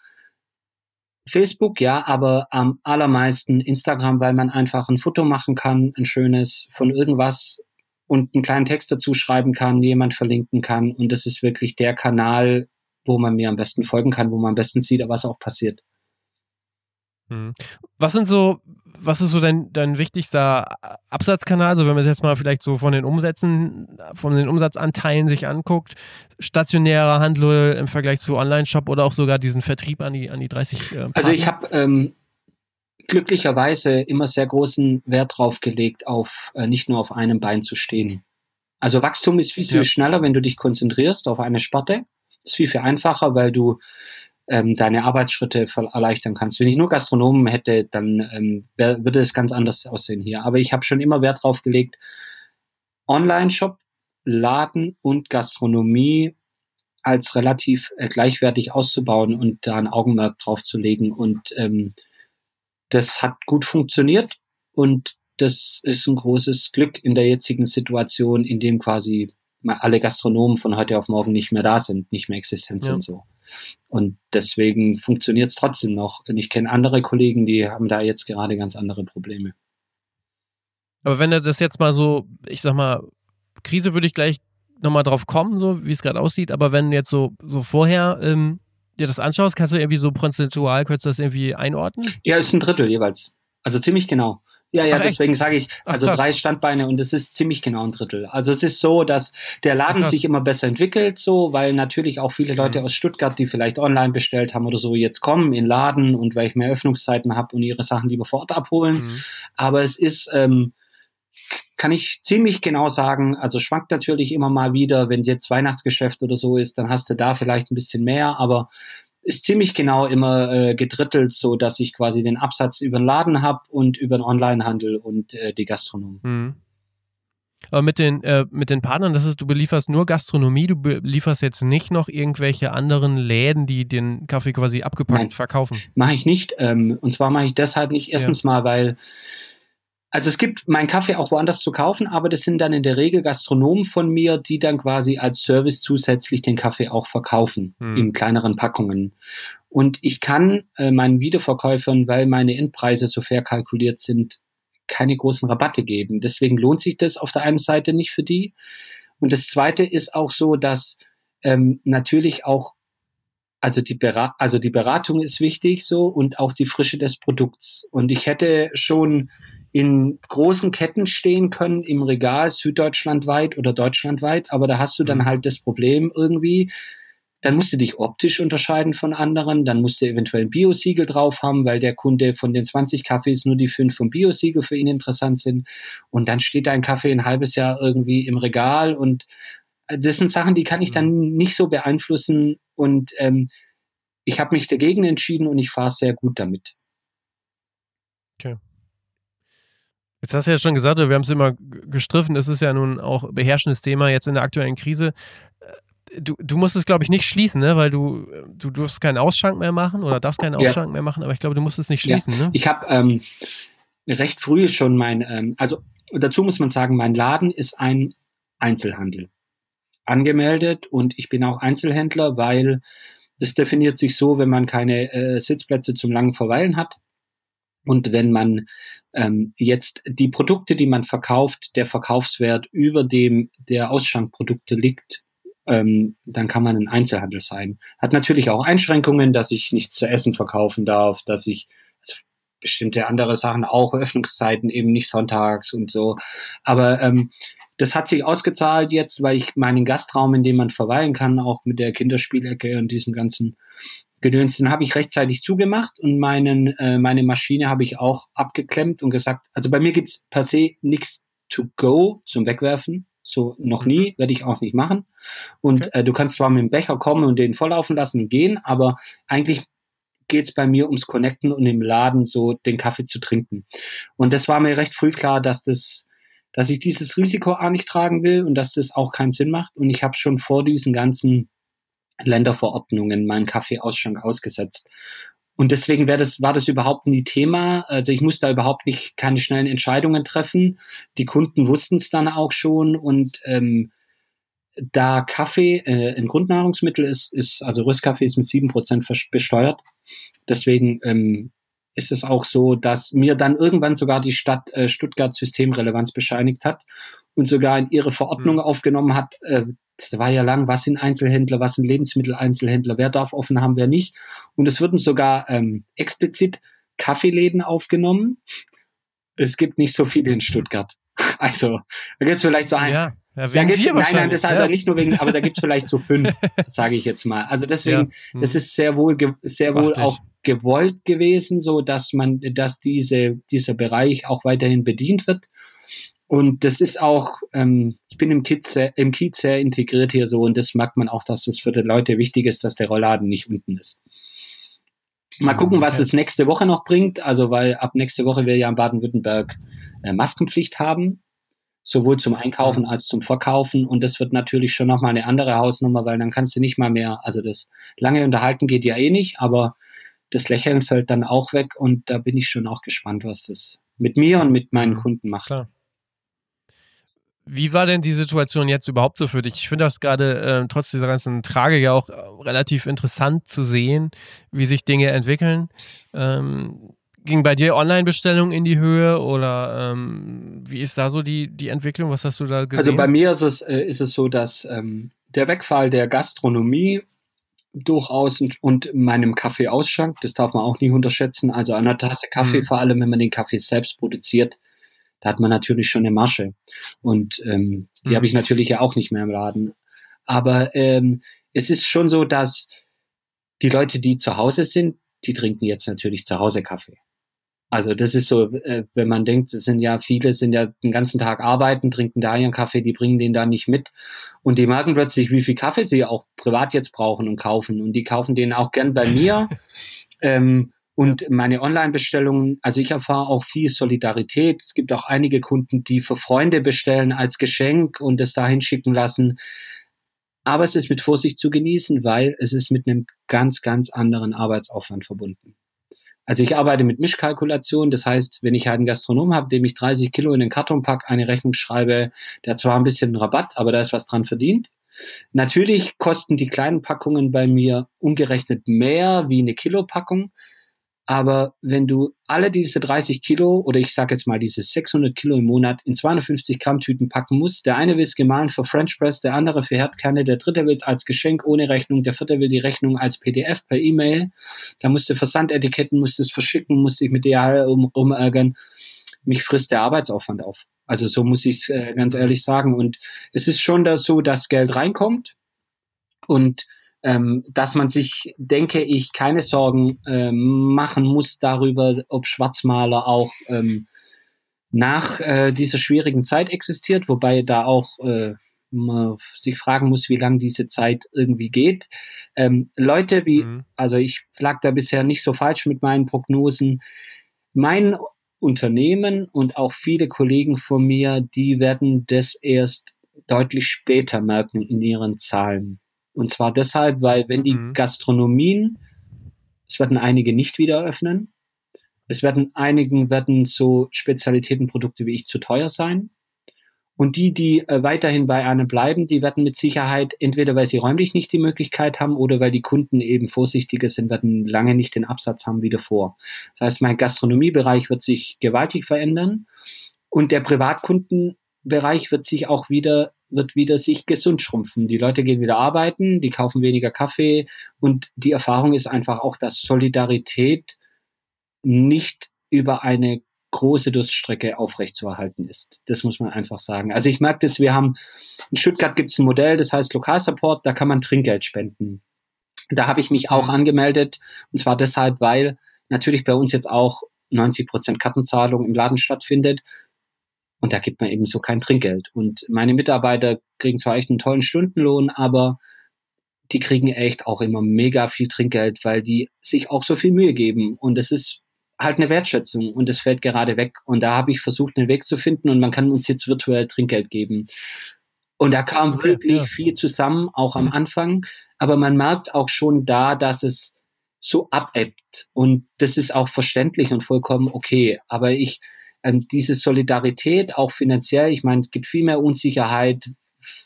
Facebook, ja, aber am allermeisten Instagram, weil man einfach ein Foto machen kann, ein schönes von irgendwas und einen kleinen Text dazu schreiben kann, jemand verlinken kann. Und das ist wirklich der Kanal, wo man mir am besten folgen kann, wo man am besten sieht, was auch passiert. Mhm. Was sind so, was ist so dein, dein wichtigster Absatzkanal? Also wenn man es jetzt mal vielleicht so von den Umsätzen, von den Umsatzanteilen sich anguckt, stationärer Handel im Vergleich zu Online-Shop oder auch sogar diesen Vertrieb an die, an die 30 äh, Also ich habe ähm, glücklicherweise immer sehr großen Wert drauf gelegt, auf äh, nicht nur auf einem Bein zu stehen. Also Wachstum ist viel, viel ja. schneller, wenn du dich konzentrierst auf eine Sparte. Ist viel, viel einfacher, weil du ähm, deine Arbeitsschritte erleichtern kannst. Wenn ich nur Gastronomen hätte, dann ähm, wär, würde es ganz anders aussehen hier. Aber ich habe schon immer Wert drauf gelegt, Online-Shop, Laden und Gastronomie als relativ äh, gleichwertig auszubauen und da ein Augenmerk drauf zu legen. Und ähm, das hat gut funktioniert und das ist ein großes Glück in der jetzigen Situation, in dem quasi alle Gastronomen von heute auf morgen nicht mehr da sind, nicht mehr existent ja. sind so. Und deswegen funktioniert es trotzdem noch. Und ich kenne andere Kollegen, die haben da jetzt gerade ganz andere Probleme. Aber wenn du das jetzt mal so, ich sag mal, Krise würde ich gleich nochmal drauf kommen, so wie es gerade aussieht, aber wenn jetzt so, so vorher ähm, dir das anschaust, kannst du irgendwie so prozentual, könntest du das irgendwie einordnen? Ja, ist ein Drittel jeweils. Also ziemlich genau. Ja, ja, Ach, deswegen sage ich, also Ach, drei Standbeine und es ist ziemlich genau ein Drittel. Also es ist so, dass der Laden Ach, sich immer besser entwickelt, so, weil natürlich auch viele Leute mhm. aus Stuttgart, die vielleicht online bestellt haben oder so, jetzt kommen in Laden und weil ich mehr Öffnungszeiten habe und ihre Sachen lieber vor Ort abholen. Mhm. Aber es ist, ähm, kann ich ziemlich genau sagen, also schwankt natürlich immer mal wieder, wenn es jetzt Weihnachtsgeschäft oder so ist, dann hast du da vielleicht ein bisschen mehr, aber ist ziemlich genau immer äh, gedrittelt, so dass ich quasi den Absatz über den Laden habe und über den Onlinehandel und äh, die Gastronomie. Mhm. Aber mit den, äh, mit den Partnern, das ist, du belieferst nur Gastronomie, du belieferst jetzt nicht noch irgendwelche anderen Läden, die den Kaffee quasi abgepackt Nein, verkaufen. Mache ich nicht. Ähm, und zwar mache ich deshalb nicht. Erstens ja. mal, weil also es gibt meinen Kaffee auch woanders zu kaufen, aber das sind dann in der Regel Gastronomen von mir, die dann quasi als Service zusätzlich den Kaffee auch verkaufen hm. in kleineren Packungen. Und ich kann äh, meinen Wiederverkäufern, weil meine Endpreise so fair kalkuliert sind, keine großen Rabatte geben. Deswegen lohnt sich das auf der einen Seite nicht für die. Und das Zweite ist auch so, dass ähm, natürlich auch also die, also die Beratung ist wichtig so und auch die Frische des Produkts. Und ich hätte schon in großen Ketten stehen können im Regal süddeutschlandweit oder deutschlandweit, aber da hast du dann mhm. halt das Problem irgendwie, dann musst du dich optisch unterscheiden von anderen, dann musst du eventuell ein Biosiegel drauf haben, weil der Kunde von den 20 Kaffees nur die fünf vom Biosiegel für ihn interessant sind und dann steht dein Kaffee ein halbes Jahr irgendwie im Regal und äh, das sind Sachen, die kann ich dann mhm. nicht so beeinflussen und ähm, ich habe mich dagegen entschieden und ich fahre sehr gut damit. Okay. Jetzt hast du ja schon gesagt, wir haben es immer gestriffen, es ist ja nun auch beherrschendes Thema jetzt in der aktuellen Krise. Äh, du, du musst es, glaube ich, nicht schließen, ne? weil du, du durfst keinen Ausschank mehr machen oder darfst keinen Ausschank ja. mehr machen, aber ich glaube, du musst es nicht schließen. Ja. Ne? Ich habe ähm, recht früh schon mein, ähm, also dazu muss man sagen, mein Laden ist ein Einzelhandel angemeldet und ich bin auch Einzelhändler, weil das definiert sich so, wenn man keine äh, Sitzplätze zum langen Verweilen hat und wenn man ähm, jetzt die Produkte, die man verkauft, der Verkaufswert über dem der Ausschankprodukte liegt, ähm, dann kann man ein Einzelhandel sein. Hat natürlich auch Einschränkungen, dass ich nichts zu essen verkaufen darf, dass ich also bestimmte andere Sachen auch, Öffnungszeiten eben nicht sonntags und so. Aber ähm, das hat sich ausgezahlt jetzt, weil ich meinen Gastraum, in dem man verweilen kann, auch mit der Kinderspielecke und diesem ganzen Gedöns, den habe ich rechtzeitig zugemacht und meinen, äh, meine Maschine habe ich auch abgeklemmt und gesagt, also bei mir gibt's per se nichts to go zum Wegwerfen. So noch nie, mhm. werde ich auch nicht machen. Und okay. äh, du kannst zwar mit dem Becher kommen und den volllaufen lassen und gehen, aber eigentlich geht's bei mir ums Connecten und im Laden so den Kaffee zu trinken. Und das war mir recht früh klar, dass das, dass ich dieses Risiko auch nicht tragen will und dass das auch keinen Sinn macht. Und ich habe schon vor diesen ganzen Länderverordnungen meinen Kaffeeausschank ausgesetzt. Und deswegen das, war das überhaupt nie Thema. Also ich musste da überhaupt nicht keine schnellen Entscheidungen treffen. Die Kunden wussten es dann auch schon und ähm, da Kaffee äh, ein Grundnahrungsmittel ist, ist also Rüstkaffee ist mit sieben Prozent besteuert. Deswegen ähm, ist es auch so, dass mir dann irgendwann sogar die Stadt äh, Stuttgart Systemrelevanz bescheinigt hat und sogar in ihre Verordnung mhm. aufgenommen hat, äh, das war ja lang, was sind Einzelhändler, was sind Lebensmitteleinzelhändler, wer darf offen haben, wer nicht. Und es wurden sogar ähm, explizit Kaffeeläden aufgenommen. Es gibt nicht so viele in Stuttgart. *laughs* Also, da gibt es vielleicht so ein. Ja, ja Da gibt's, nein, nein, das heißt ja. nicht nur wegen, aber da gibt es vielleicht so fünf, *laughs* sage ich jetzt mal. Also deswegen, Ja. das ist sehr wohl, sehr wohl auch gewollt gewesen, so dass man, dass diese, dieser Bereich auch weiterhin bedient wird. Und das ist auch, ähm, ich bin im Kiez, sehr, im Kiez sehr integriert hier so und das merkt man auch, dass das für die Leute wichtig ist, dass der Rollladen nicht unten ist. Mal gucken, was es nächste Woche noch bringt. Also, weil ab nächste Woche wir ja in Baden-Württemberg äh, Maskenpflicht haben, sowohl zum Einkaufen als zum Verkaufen. Und das wird natürlich schon nochmal eine andere Hausnummer, weil dann kannst du nicht mal mehr, also das lange Unterhalten geht ja eh nicht, aber das Lächeln fällt dann auch weg. Und da bin ich schon auch gespannt, was das mit mir und mit meinen Mhm. Kunden macht. Klar. Wie war denn die Situation jetzt überhaupt so für dich? Ich finde das gerade äh, trotz dieser ganzen Tragik ja auch äh, relativ interessant zu sehen, wie sich Dinge entwickeln. Ähm, ging bei dir Online-Bestellung in die Höhe oder ähm, wie ist da so die, die Entwicklung? Was hast du da gesehen? Also bei mir ist es, äh, ist es so, dass ähm, der Wegfall der Gastronomie durchaus und, und meinem Kaffee ausschank, das darf man auch nicht unterschätzen. Also einer Tasse Kaffee, Mhm. vor allem wenn man den Kaffee selbst produziert, da hat man natürlich schon eine Masche. Und ähm, die Mhm. habe ich natürlich ja auch nicht mehr im Laden. Aber ähm, es ist schon so, dass die Leute, die zu Hause sind, die trinken jetzt natürlich zu Hause Kaffee. Also das ist so, äh, wenn man denkt, es sind ja viele, sind ja den ganzen Tag arbeiten, trinken da ihren Kaffee, die bringen den da nicht mit. Und die merken plötzlich, wie viel Kaffee sie auch privat jetzt brauchen und kaufen. Und die kaufen den auch gern bei mir. *laughs* ähm, und meine Online-Bestellungen, also ich erfahre auch viel Solidarität. Es gibt auch einige Kunden, die für Freunde bestellen als Geschenk und es dahin schicken lassen. Aber es ist mit Vorsicht zu genießen, weil es ist mit einem ganz, ganz anderen Arbeitsaufwand verbunden. Also ich arbeite mit Mischkalkulation, das heißt, wenn ich halt einen Gastronom habe, dem ich 30 Kilo in den Karton pack, eine Rechnung schreibe, der hat zwar ein bisschen Rabatt, aber da ist was dran verdient. Natürlich kosten die kleinen Packungen bei mir umgerechnet mehr wie eine Kilopackung, aber wenn du alle diese 30 Kilo oder ich sage jetzt mal diese 600 Kilo im Monat in 250 Gramm Tüten packen musst, der eine will es gemahlen für French Press, der andere für Herdkerne, der dritte will es als Geschenk ohne Rechnung, der vierte will die Rechnung als PDF per E-Mail, da musst du Versandetiketten, musst es verschicken, musst dich mit DHL um, rumärgern. Mich frisst der Arbeitsaufwand auf. Also so muss ich es äh, ganz ehrlich sagen. Und es ist schon da so, dass Geld reinkommt und ähm, dass man sich, denke ich, keine Sorgen ähm, machen muss darüber, ob Schwarzmaler auch ähm, nach äh, dieser schwierigen Zeit existiert, wobei da auch äh, man sich fragen muss, wie lange diese Zeit irgendwie geht. Ähm, Leute wie, Mhm. also ich lag da bisher nicht so falsch mit meinen Prognosen. Mein Unternehmen und auch viele Kollegen von mir, die werden das erst deutlich später merken in ihren Zahlen. Und zwar deshalb, weil wenn die Mhm. Gastronomien, es werden einige nicht wieder öffnen, es werden einigen werden so Spezialitätenprodukte wie ich zu teuer sein. Und die, die äh, weiterhin bei einem bleiben, die werden mit Sicherheit entweder, weil sie räumlich nicht die Möglichkeit haben oder weil die Kunden eben vorsichtiger sind, werden lange nicht den Absatz haben wie davor. Das heißt, mein Gastronomiebereich wird sich gewaltig verändern und der Privatkundenbereich wird sich auch wieder wird wieder sich gesund schrumpfen. Die Leute gehen wieder arbeiten, die kaufen weniger Kaffee und die Erfahrung ist einfach auch, dass Solidarität nicht über eine große Durststrecke aufrechtzuerhalten ist. Das muss man einfach sagen. Also ich merke das, wir haben, in Stuttgart gibt es ein Modell, das heißt Lokalsupport, da kann man Trinkgeld spenden. Da habe ich mich auch Mhm. angemeldet und zwar deshalb, weil natürlich bei uns jetzt auch 90 Prozent Kartenzahlung im Laden stattfindet und da gibt man eben so kein Trinkgeld. Und meine Mitarbeiter kriegen zwar echt einen tollen Stundenlohn, aber die kriegen echt auch immer mega viel Trinkgeld, weil die sich auch so viel Mühe geben. Und es ist halt eine Wertschätzung und es fällt gerade weg. Und da habe ich versucht, einen Weg zu finden und man kann uns jetzt virtuell Trinkgeld geben. Und da kam Okay, wirklich ja. viel zusammen, auch am Anfang. Aber man merkt auch schon da, dass es so abebbt. Und das ist auch verständlich und vollkommen okay. Aber ich, ähm, diese Solidarität, auch finanziell, ich meine, es gibt viel mehr Unsicherheit,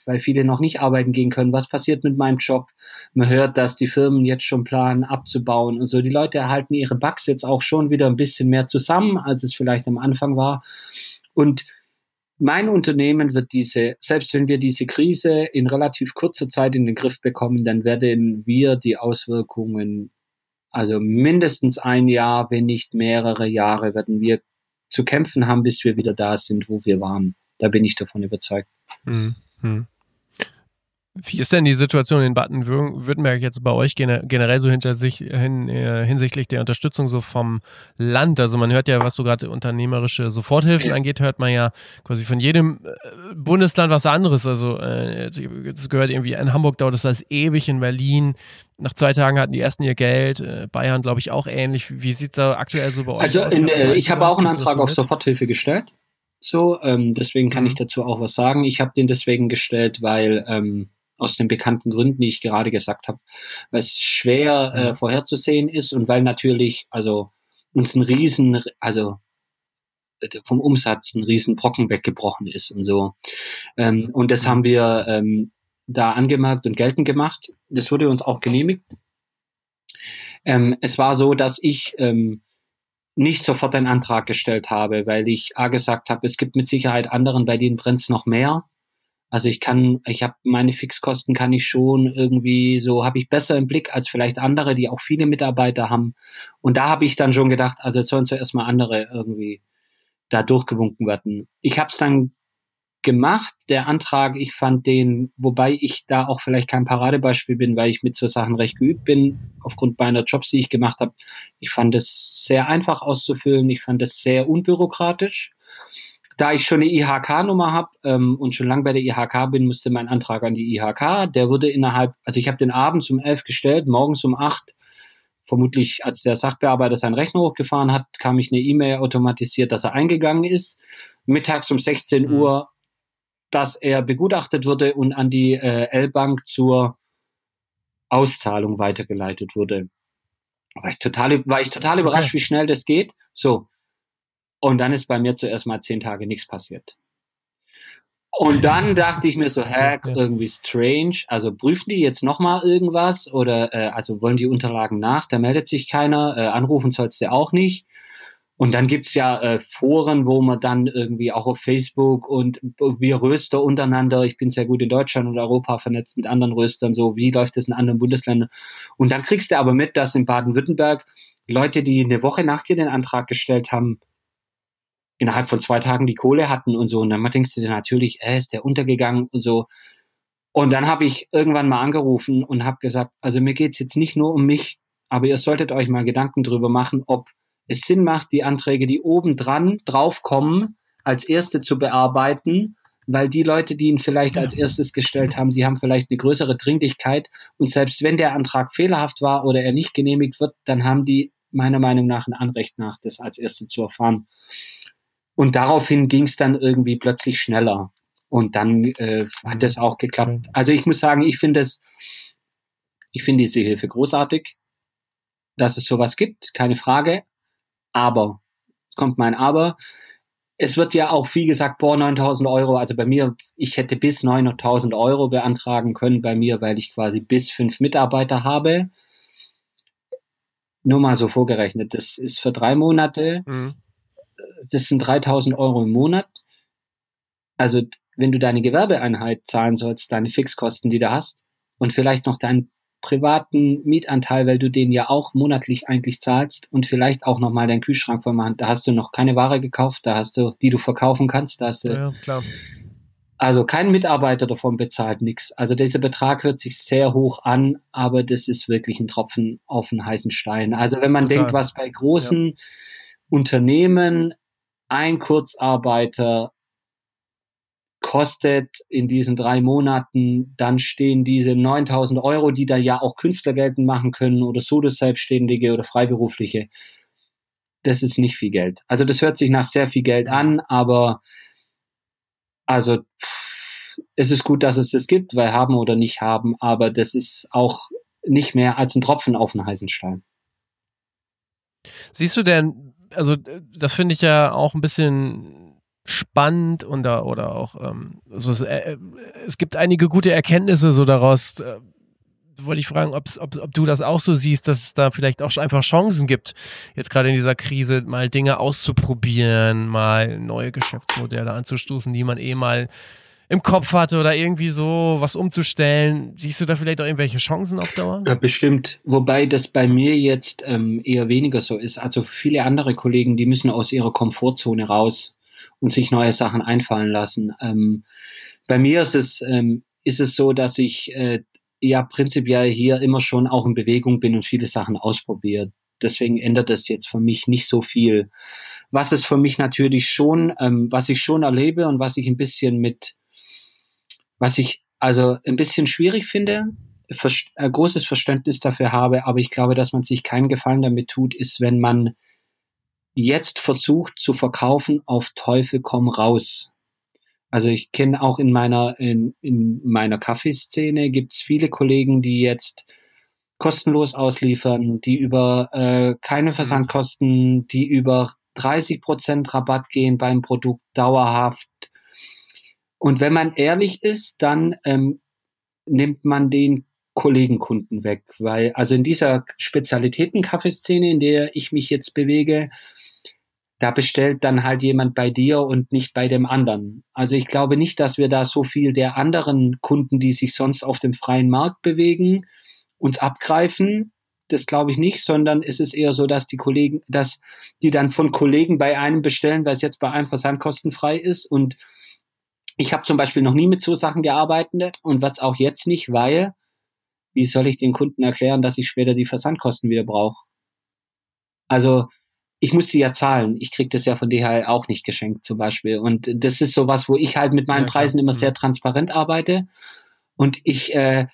weil viele noch nicht arbeiten gehen können. Was passiert mit meinem Job? Man hört, dass die Firmen jetzt schon planen, abzubauen und so. Die Leute erhalten ihre Bugs jetzt auch schon wieder ein bisschen mehr zusammen, als es vielleicht am Anfang war. Und mein Unternehmen wird diese, selbst wenn wir diese Krise in relativ kurzer Zeit in den Griff bekommen, dann werden wir die Auswirkungen Also mindestens ein Jahr, wenn nicht mehrere Jahre, werden wir zu kämpfen haben, bis wir wieder da sind, wo wir waren. Da bin ich davon überzeugt. Mhm. Wie ist denn die Situation in Baden-Württemberg jetzt bei euch generell so hinter sich hin, äh, hinsichtlich der Unterstützung so vom Land? Also man hört ja, was so gerade unternehmerische Soforthilfen angeht, hört man ja quasi von jedem äh, Bundesland was anderes. Also äh, es gehört irgendwie in Hamburg dauert das alles ewig, in Berlin nach zwei Tagen hatten die ersten ihr Geld. Äh, Bayern, glaube ich, auch ähnlich. Wie sieht es da aktuell so bei euch also aus? Also ich habe auch einen Antrag auf Soforthilfe gestellt. So, ähm, deswegen kann mhm. ich dazu auch was sagen. Ich habe den deswegen gestellt, weil ähm, aus den bekannten Gründen, die ich gerade gesagt habe, weil es schwer äh, vorherzusehen ist und weil natürlich also uns ein Riesen, also vom Umsatz ein Riesenbrocken weggebrochen ist und so. Ähm, und das haben wir ähm, da angemerkt und geltend gemacht. Das wurde uns auch genehmigt. Ähm, es war so, dass ich ähm, nicht sofort einen Antrag gestellt habe, weil ich A gesagt habe, es gibt mit Sicherheit anderen, bei denen brennt es noch mehr. Also ich kann, ich habe meine Fixkosten kann ich schon irgendwie so, habe ich besser im Blick als vielleicht andere, die auch viele Mitarbeiter haben. Und da habe ich dann schon gedacht, also es sollen zuerst mal andere irgendwie da durchgewunken werden. Ich habe es dann gemacht, der Antrag, ich fand den, wobei ich da auch vielleicht kein Paradebeispiel bin, weil ich mit so Sachen recht geübt bin, aufgrund meiner Jobs, die ich gemacht habe. Ich fand es sehr einfach auszufüllen, ich fand es sehr unbürokratisch da ich schon eine IHK-Nummer habe ähm, und schon lange bei der IHK bin, musste mein Antrag an die IHK. Der wurde innerhalb, also ich habe den abends um elf gestellt, morgens um acht. Vermutlich, als der Sachbearbeiter seinen Rechner hochgefahren hat, kam ich eine E-Mail automatisiert, dass er eingegangen ist. Mittags um 16 mhm. Uhr, dass er begutachtet wurde und an die äh, L-Bank zur Auszahlung weitergeleitet wurde. War ich total, war ich total okay. überrascht, wie schnell das geht. So, und dann ist bei mir zuerst mal zehn Tage nichts passiert. Und dann dachte ich mir so, hä, irgendwie strange. Also prüfen die jetzt nochmal irgendwas oder äh, also wollen die Unterlagen nach? Da meldet sich keiner. Äh, anrufen sollst du auch nicht. Und dann gibt's ja äh, Foren, wo man dann irgendwie auch auf Facebook und wir Röster untereinander, ich bin sehr gut in Deutschland und Europa vernetzt mit anderen Röstern, so wie läuft das in anderen Bundesländern. Und dann kriegst du aber mit, dass in Baden-Württemberg Leute, die eine Woche nach dir den Antrag gestellt haben, innerhalb von zwei Tagen die Kohle hatten und so. Und dann denkst du dir natürlich, äh, ist der untergegangen und so. Und dann habe ich irgendwann mal angerufen und habe gesagt, also mir geht's jetzt nicht nur um mich, aber ihr solltet euch mal Gedanken drüber machen, ob es Sinn macht, die Anträge, die oben dran draufkommen, als erste zu bearbeiten, weil die Leute, die ihn vielleicht als erstes gestellt haben, die haben vielleicht eine größere Dringlichkeit. Und selbst wenn der Antrag fehlerhaft war oder er nicht genehmigt wird, dann haben die meiner Meinung nach ein Anrecht nach, das als erste zu erfahren. Und daraufhin ging es dann irgendwie plötzlich schneller. Und dann äh, hat es auch geklappt. Also ich muss sagen, ich finde es, ich finde diese Hilfe großartig, dass es sowas gibt, keine Frage. Aber, jetzt kommt mein Aber, es wird ja auch viel gesagt, boah, 9000 Euro, also bei mir, ich hätte bis 9000 Euro beantragen können bei mir, weil ich quasi bis fünf Mitarbeiter habe. Nur mal so vorgerechnet, das ist für drei Monate. Mhm das sind 3000 Euro im Monat. Also wenn du deine Gewerbeeinheit zahlen sollst, deine Fixkosten, die du hast und vielleicht noch deinen privaten Mietanteil, weil du den ja auch monatlich eigentlich zahlst und vielleicht auch noch mal deinen Kühlschrank voll machen. Da hast du noch keine Ware gekauft, da hast du, die du verkaufen kannst. Da hast du, ja, klar. Also kein Mitarbeiter davon bezahlt nichts. Also dieser Betrag hört sich sehr hoch an, aber das ist wirklich ein Tropfen auf einen heißen Stein. Also wenn man Total. denkt, was bei großen ja. Unternehmen ein Kurzarbeiter kostet in diesen drei Monaten, dann stehen diese 9000 Euro, die da ja auch Künstler geltend machen können oder Solo-Selbstständige oder Freiberufliche. Das ist nicht viel Geld. Also das hört sich nach sehr viel Geld an, aber also es ist gut, dass es das gibt, weil haben oder nicht haben, aber das ist auch nicht mehr als ein Tropfen auf einen heißen Stein. Siehst du denn also das finde ich ja auch ein bisschen spannend und da oder auch ähm, also es, äh, es, gibt einige gute Erkenntnisse so daraus. Äh, wollte ich fragen, ob, ob du das auch so siehst, dass es da vielleicht auch einfach Chancen gibt, jetzt gerade in dieser Krise mal Dinge auszuprobieren, mal neue Geschäftsmodelle anzustoßen, die man eh mal im Kopf hatte oder irgendwie so was umzustellen. Siehst du da vielleicht auch irgendwelche Chancen auf Dauer? Ja, bestimmt. Wobei das bei mir jetzt ähm, eher weniger so ist. Also viele andere Kollegen, die müssen aus ihrer Komfortzone raus und sich neue Sachen einfallen lassen. Ähm, bei mir ist es, ähm, ist es so, dass ich äh, ja prinzipiell hier immer schon auch in Bewegung bin und viele Sachen ausprobiert. Deswegen ändert das jetzt für mich nicht so viel. Was es für mich natürlich schon, ähm, was ich schon erlebe und was ich ein bisschen mit, was ich also ein bisschen schwierig finde, ein großes Verständnis dafür habe, aber ich glaube, dass man sich keinen Gefallen damit tut, ist, wenn man jetzt versucht zu verkaufen auf Teufel komm raus. Also ich kenne auch in meiner, in, in meiner Kaffeeszene gibt's viele Kollegen, die jetzt kostenlos ausliefern, die über äh, keine mhm. Versandkosten, die über 30 Prozent Rabatt gehen beim Produkt dauerhaft. Und wenn man ehrlich ist, dann ähm, nimmt man den Kollegenkunden weg, weil also in dieser Spezialitäten-Kaffeeszene, in der ich mich jetzt bewege, da bestellt dann halt jemand bei dir und nicht bei dem anderen. Also ich glaube nicht, dass wir da so viel der anderen Kunden, die sich sonst auf dem freien Markt bewegen, uns abgreifen. Das glaube ich nicht, sondern es ist eher so, dass die Kollegen, dass die dann von Kollegen bei einem bestellen, weil es jetzt bei einem Versand kostenfrei ist. Und ich habe zum Beispiel noch nie mit so Sachen gearbeitet und was auch jetzt nicht, weil wie soll ich den Kunden erklären, dass ich später die Versandkosten wieder brauche? Also ich muss sie ja zahlen. Ich kriege das ja von DHL auch nicht geschenkt zum Beispiel. Und das ist sowas, wo ich halt mit meinen Preisen immer mhm. sehr transparent arbeite. Und ich, äh,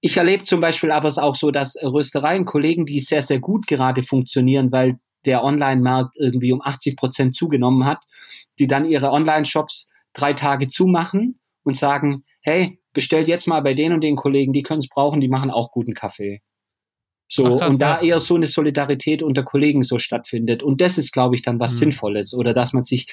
ich erlebe zum Beispiel aber es auch so, dass Röstereien, Kollegen, die sehr, sehr gut gerade funktionieren, weil der Online-Markt irgendwie um 80 Prozent zugenommen hat, die dann ihre Online-Shops drei Tage zumachen und sagen, hey, bestellt jetzt mal bei den und den Kollegen, die können es brauchen, die machen auch guten Kaffee. So, krass, und da ja. eher so eine Solidarität unter Kollegen so stattfindet. Und das ist, glaube ich, dann was mhm. Sinnvolles. Oder dass man sich,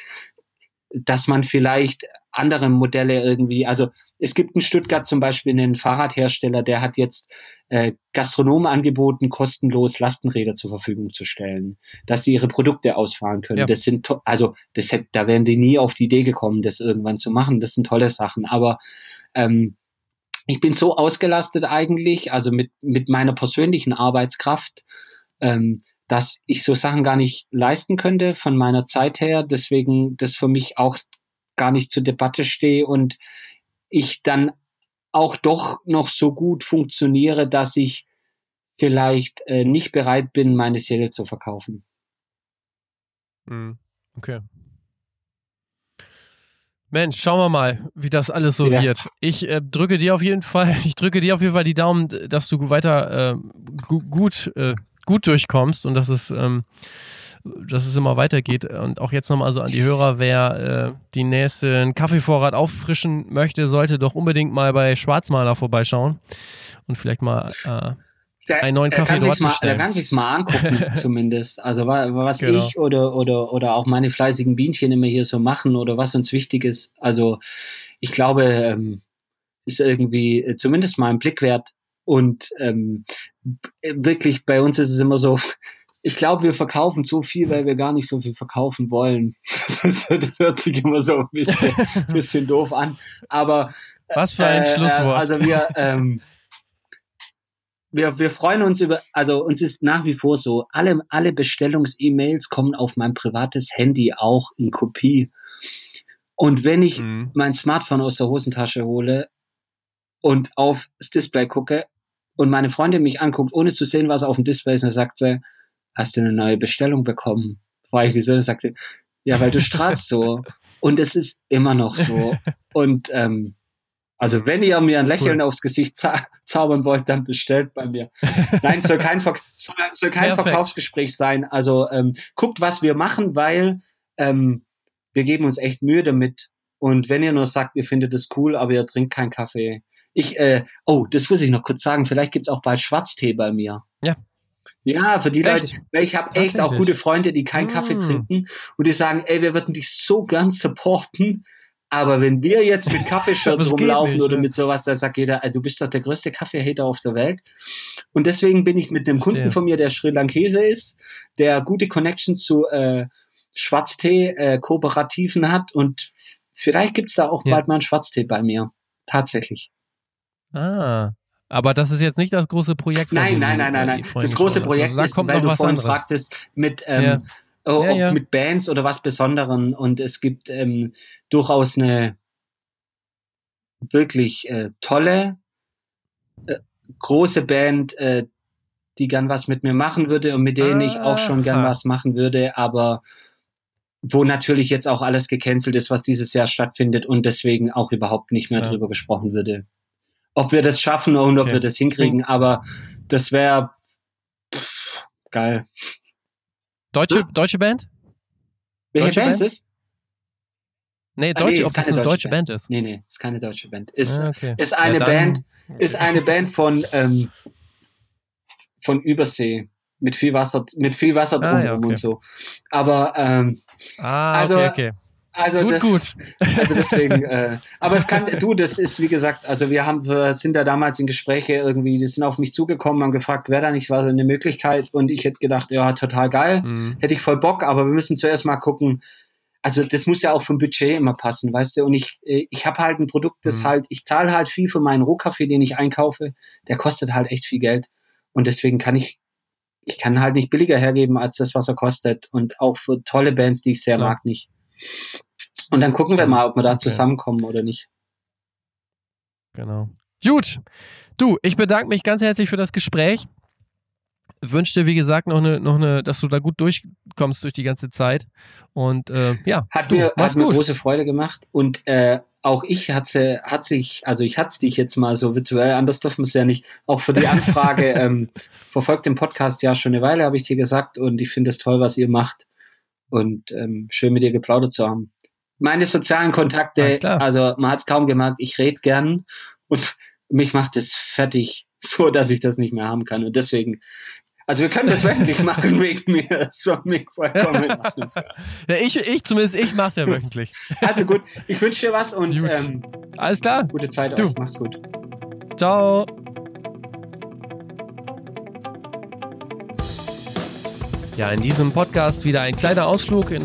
dass man vielleicht andere Modelle irgendwie, also es gibt in Stuttgart zum Beispiel einen Fahrradhersteller, der hat jetzt äh, Gastronomen angeboten, kostenlos Lastenräder zur Verfügung zu stellen, dass sie ihre Produkte ausfahren können. Ja. Das sind, also das hätte, da wären die nie auf die Idee gekommen, das irgendwann zu machen. Das sind tolle Sachen. Aber ähm, ich bin so ausgelastet eigentlich, also mit, mit meiner persönlichen Arbeitskraft, ähm, dass ich so Sachen gar nicht leisten könnte von meiner Zeit her. Deswegen das für mich auch gar nicht zur Debatte stehe und ich dann auch doch noch so gut funktioniere, dass ich vielleicht äh, nicht bereit bin, meine Seele zu verkaufen. Hm, okay. Mensch, schauen wir mal, wie das alles so ja. wird. Ich äh, drücke dir auf jeden Fall, *laughs* ich drücke dir auf jeden Fall die Daumen, dass du weiter äh, gu gut, äh, gut durchkommst und dass es, ähm, dass es immer weitergeht. Und auch jetzt nochmal so an die Hörer, wer äh, die nächsten Kaffeevorrat auffrischen möchte, sollte doch unbedingt mal bei Schwarzmaler vorbeischauen und vielleicht mal äh, der, einen neuen Kaffee dort mal, Der kann sich's mal angucken, *laughs* zumindest. Also was genau. ich oder, oder, oder auch meine fleißigen Bienchen immer hier so machen oder was uns wichtig ist. Also ich glaube, ähm, ist irgendwie äh, zumindest mal ein Blick wert. Und ähm, wirklich, bei uns ist es immer so, ich glaube, wir verkaufen so viel, weil wir gar nicht so viel verkaufen wollen. *laughs* Das, das hört sich immer so ein bisschen, *laughs* bisschen doof an. Aber was für ein äh, Schlusswort. Also wir, ähm, wir, wir freuen uns über, also uns ist nach wie vor so, alle, alle Bestellungs-E-Mails kommen auf mein privates Handy auch in Kopie. Und wenn ich mhm. mein Smartphone aus der Hosentasche hole und aufs Display gucke und meine Freundin mich anguckt, ohne zu sehen, was auf dem Display ist, dann sagt sie, hast du eine neue Bestellung bekommen? Frage ich, wieso? Dann sagte, ja, weil du strahlst so. Und es ist immer noch so. Und ähm, also wenn ihr mir ein Lächeln cool. aufs Gesicht za zaubern wollt, dann bestellt bei mir. Nein, soll kein, Ver soll, soll kein Verkaufsgespräch sein. Also ähm, guckt, was wir machen, weil ähm, wir geben uns echt Mühe damit. Und wenn ihr nur sagt, ihr findet es cool, aber ihr trinkt keinen Kaffee. Ich, äh, oh, das muss ich noch kurz sagen. Vielleicht gibt's auch bald Schwarztee bei mir. Ja. Ja, für die echt? Leute, weil ich habe echt auch gute Freunde, die keinen mm. Kaffee trinken und die sagen, ey, wir würden dich so gern supporten, aber wenn wir jetzt mit Kaffeeshirts *laughs* rumlaufen nicht, oder ja. mit sowas, da sagt jeder, du bist doch der größte Kaffeehater auf der Welt. Und deswegen bin ich mit einem Kunden von mir, der Sri Lankese ist, der gute Connections zu äh, Schwarztee-Kooperativen äh, hat und Vielleicht gibt es da auch Ja. bald mal einen Schwarztee bei mir. Tatsächlich. Ah. Aber das ist jetzt nicht das große Projekt. Nein, nein, du, nein, nein, äh, nein. Das große. Projekt Also ist, weil du vorhin anderes. fragtest, mit, ähm, Ja. oh, Ja, ja. mit Bands oder was Besonderen. Und es gibt ähm, durchaus eine wirklich äh, tolle, äh, große Band, äh, die gern was mit mir machen würde und mit denen ich auch schon gern Aha. was machen würde, aber wo natürlich jetzt auch alles gecancelt ist, was dieses Jahr stattfindet und deswegen auch überhaupt nicht mehr drüber gesprochen würde. Ob wir das schaffen und ob Okay. wir das hinkriegen, aber das wäre geil. Deutsche, deutsche Band? Welche Deutsche Band Band? ist? Nee, Ah, Deutsche, nee, ist ob das eine deutsche deutsche Band ist. Nee, nee, ist keine deutsche Band. Ist, Ah, okay. ist eine Ja, Band, ist eine Band von, ähm, von Übersee. Mit viel Wasser, mit viel Wasser Ah, drumherum ja, okay. und so. Aber, ähm, Ah, Also, okay, okay. Also Gut, das, gut. Also deswegen, *laughs* äh, aber es kann, du, das ist wie gesagt, also wir haben, wir sind da damals in Gespräche irgendwie, die sind auf mich zugekommen, haben gefragt, wäre da nicht was eine Möglichkeit und ich hätte gedacht, ja, total geil, Mhm. hätte ich voll Bock, aber wir müssen zuerst mal gucken, also das muss ja auch vom Budget immer passen, weißt du, und ich, äh, ich habe halt ein Produkt, das Mhm. halt, ich zahle halt viel für meinen Rohkaffee, den ich einkaufe, der kostet halt echt viel Geld und deswegen kann ich, ich kann halt nicht billiger hergeben als das, was er kostet und auch für tolle Bands, die ich sehr Klar. mag, nicht. Und dann gucken wir mal, ob wir da zusammenkommen oder nicht. Genau. Gut. Du, ich bedanke mich ganz herzlich für das Gespräch. Wünsche dir, wie gesagt, noch eine, noch eine, dass du da gut durchkommst durch die ganze Zeit. Und äh, ja, Hat du, mir, hat mir große Freude gemacht und äh, auch ich hat, sie, hat sich, also ich hat's dich jetzt mal so virtuell, anders dürfen wir es ja nicht, auch für die Anfrage, *laughs* ähm, verfolgt den Podcast ja schon eine Weile, habe ich dir gesagt und ich finde es toll, was ihr macht und ähm, schön mit dir geplaudert zu haben. Meine sozialen Kontakte, also man hat es kaum gemerkt, ich rede gern und mich macht es fertig, *laughs* so dass ich das nicht mehr haben kann und deswegen, also wir können das wöchentlich *laughs* machen wegen mir, das soll mich vollkommen *laughs* Ordnung. Ja, ich, ich zumindest, ich mach's ja wöchentlich. Also gut, ich wünsche dir was und ähm, Alles klar. gute Zeit Du. euch. Mach's gut. Ciao. Ja, in diesem Podcast wieder ein kleiner Ausflug in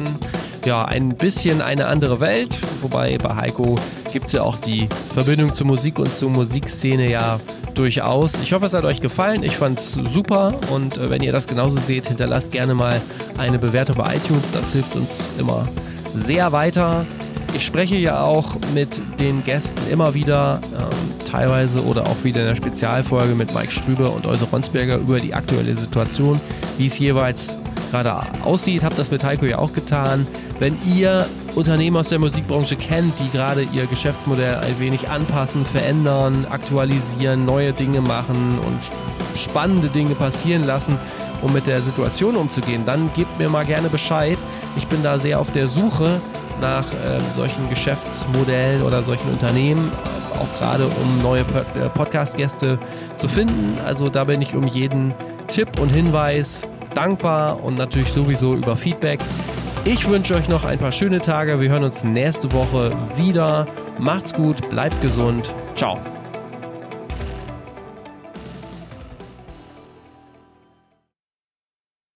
ja, ein bisschen eine andere Welt. Wobei bei Heiko gibt es ja auch die Verbindung zur Musik und zur Musikszene ja durchaus. Ich hoffe, es hat euch gefallen. Ich fand's super und äh, wenn ihr das genauso seht, hinterlasst gerne mal eine Bewertung bei iTunes. Das hilft uns immer sehr weiter. Ich spreche ja auch mit den Gästen immer wieder, ähm, teilweise oder auch wieder in der Spezialfolge mit Mike Strübe und Euse Ronsberger über die aktuelle Situation, wie es jeweils gerade aussieht. Habt das mit Heiko ja auch getan. Wenn ihr Unternehmen aus der Musikbranche kennt, die gerade ihr Geschäftsmodell ein wenig anpassen, verändern, aktualisieren, neue Dinge machen und spannende Dinge passieren lassen, um mit der Situation umzugehen, dann gebt mir mal gerne Bescheid. Ich bin da sehr auf der Suche nach ähm, solchen Geschäftsmodellen oder solchen Unternehmen, äh, auch gerade um neue äh, Podcast-Gäste zu finden. Also da bin ich um jeden Tipp und Hinweis dankbar und natürlich sowieso über Feedback. Ich wünsche euch noch ein paar schöne Tage. Wir hören uns nächste Woche wieder. Macht's gut, bleibt gesund. Ciao.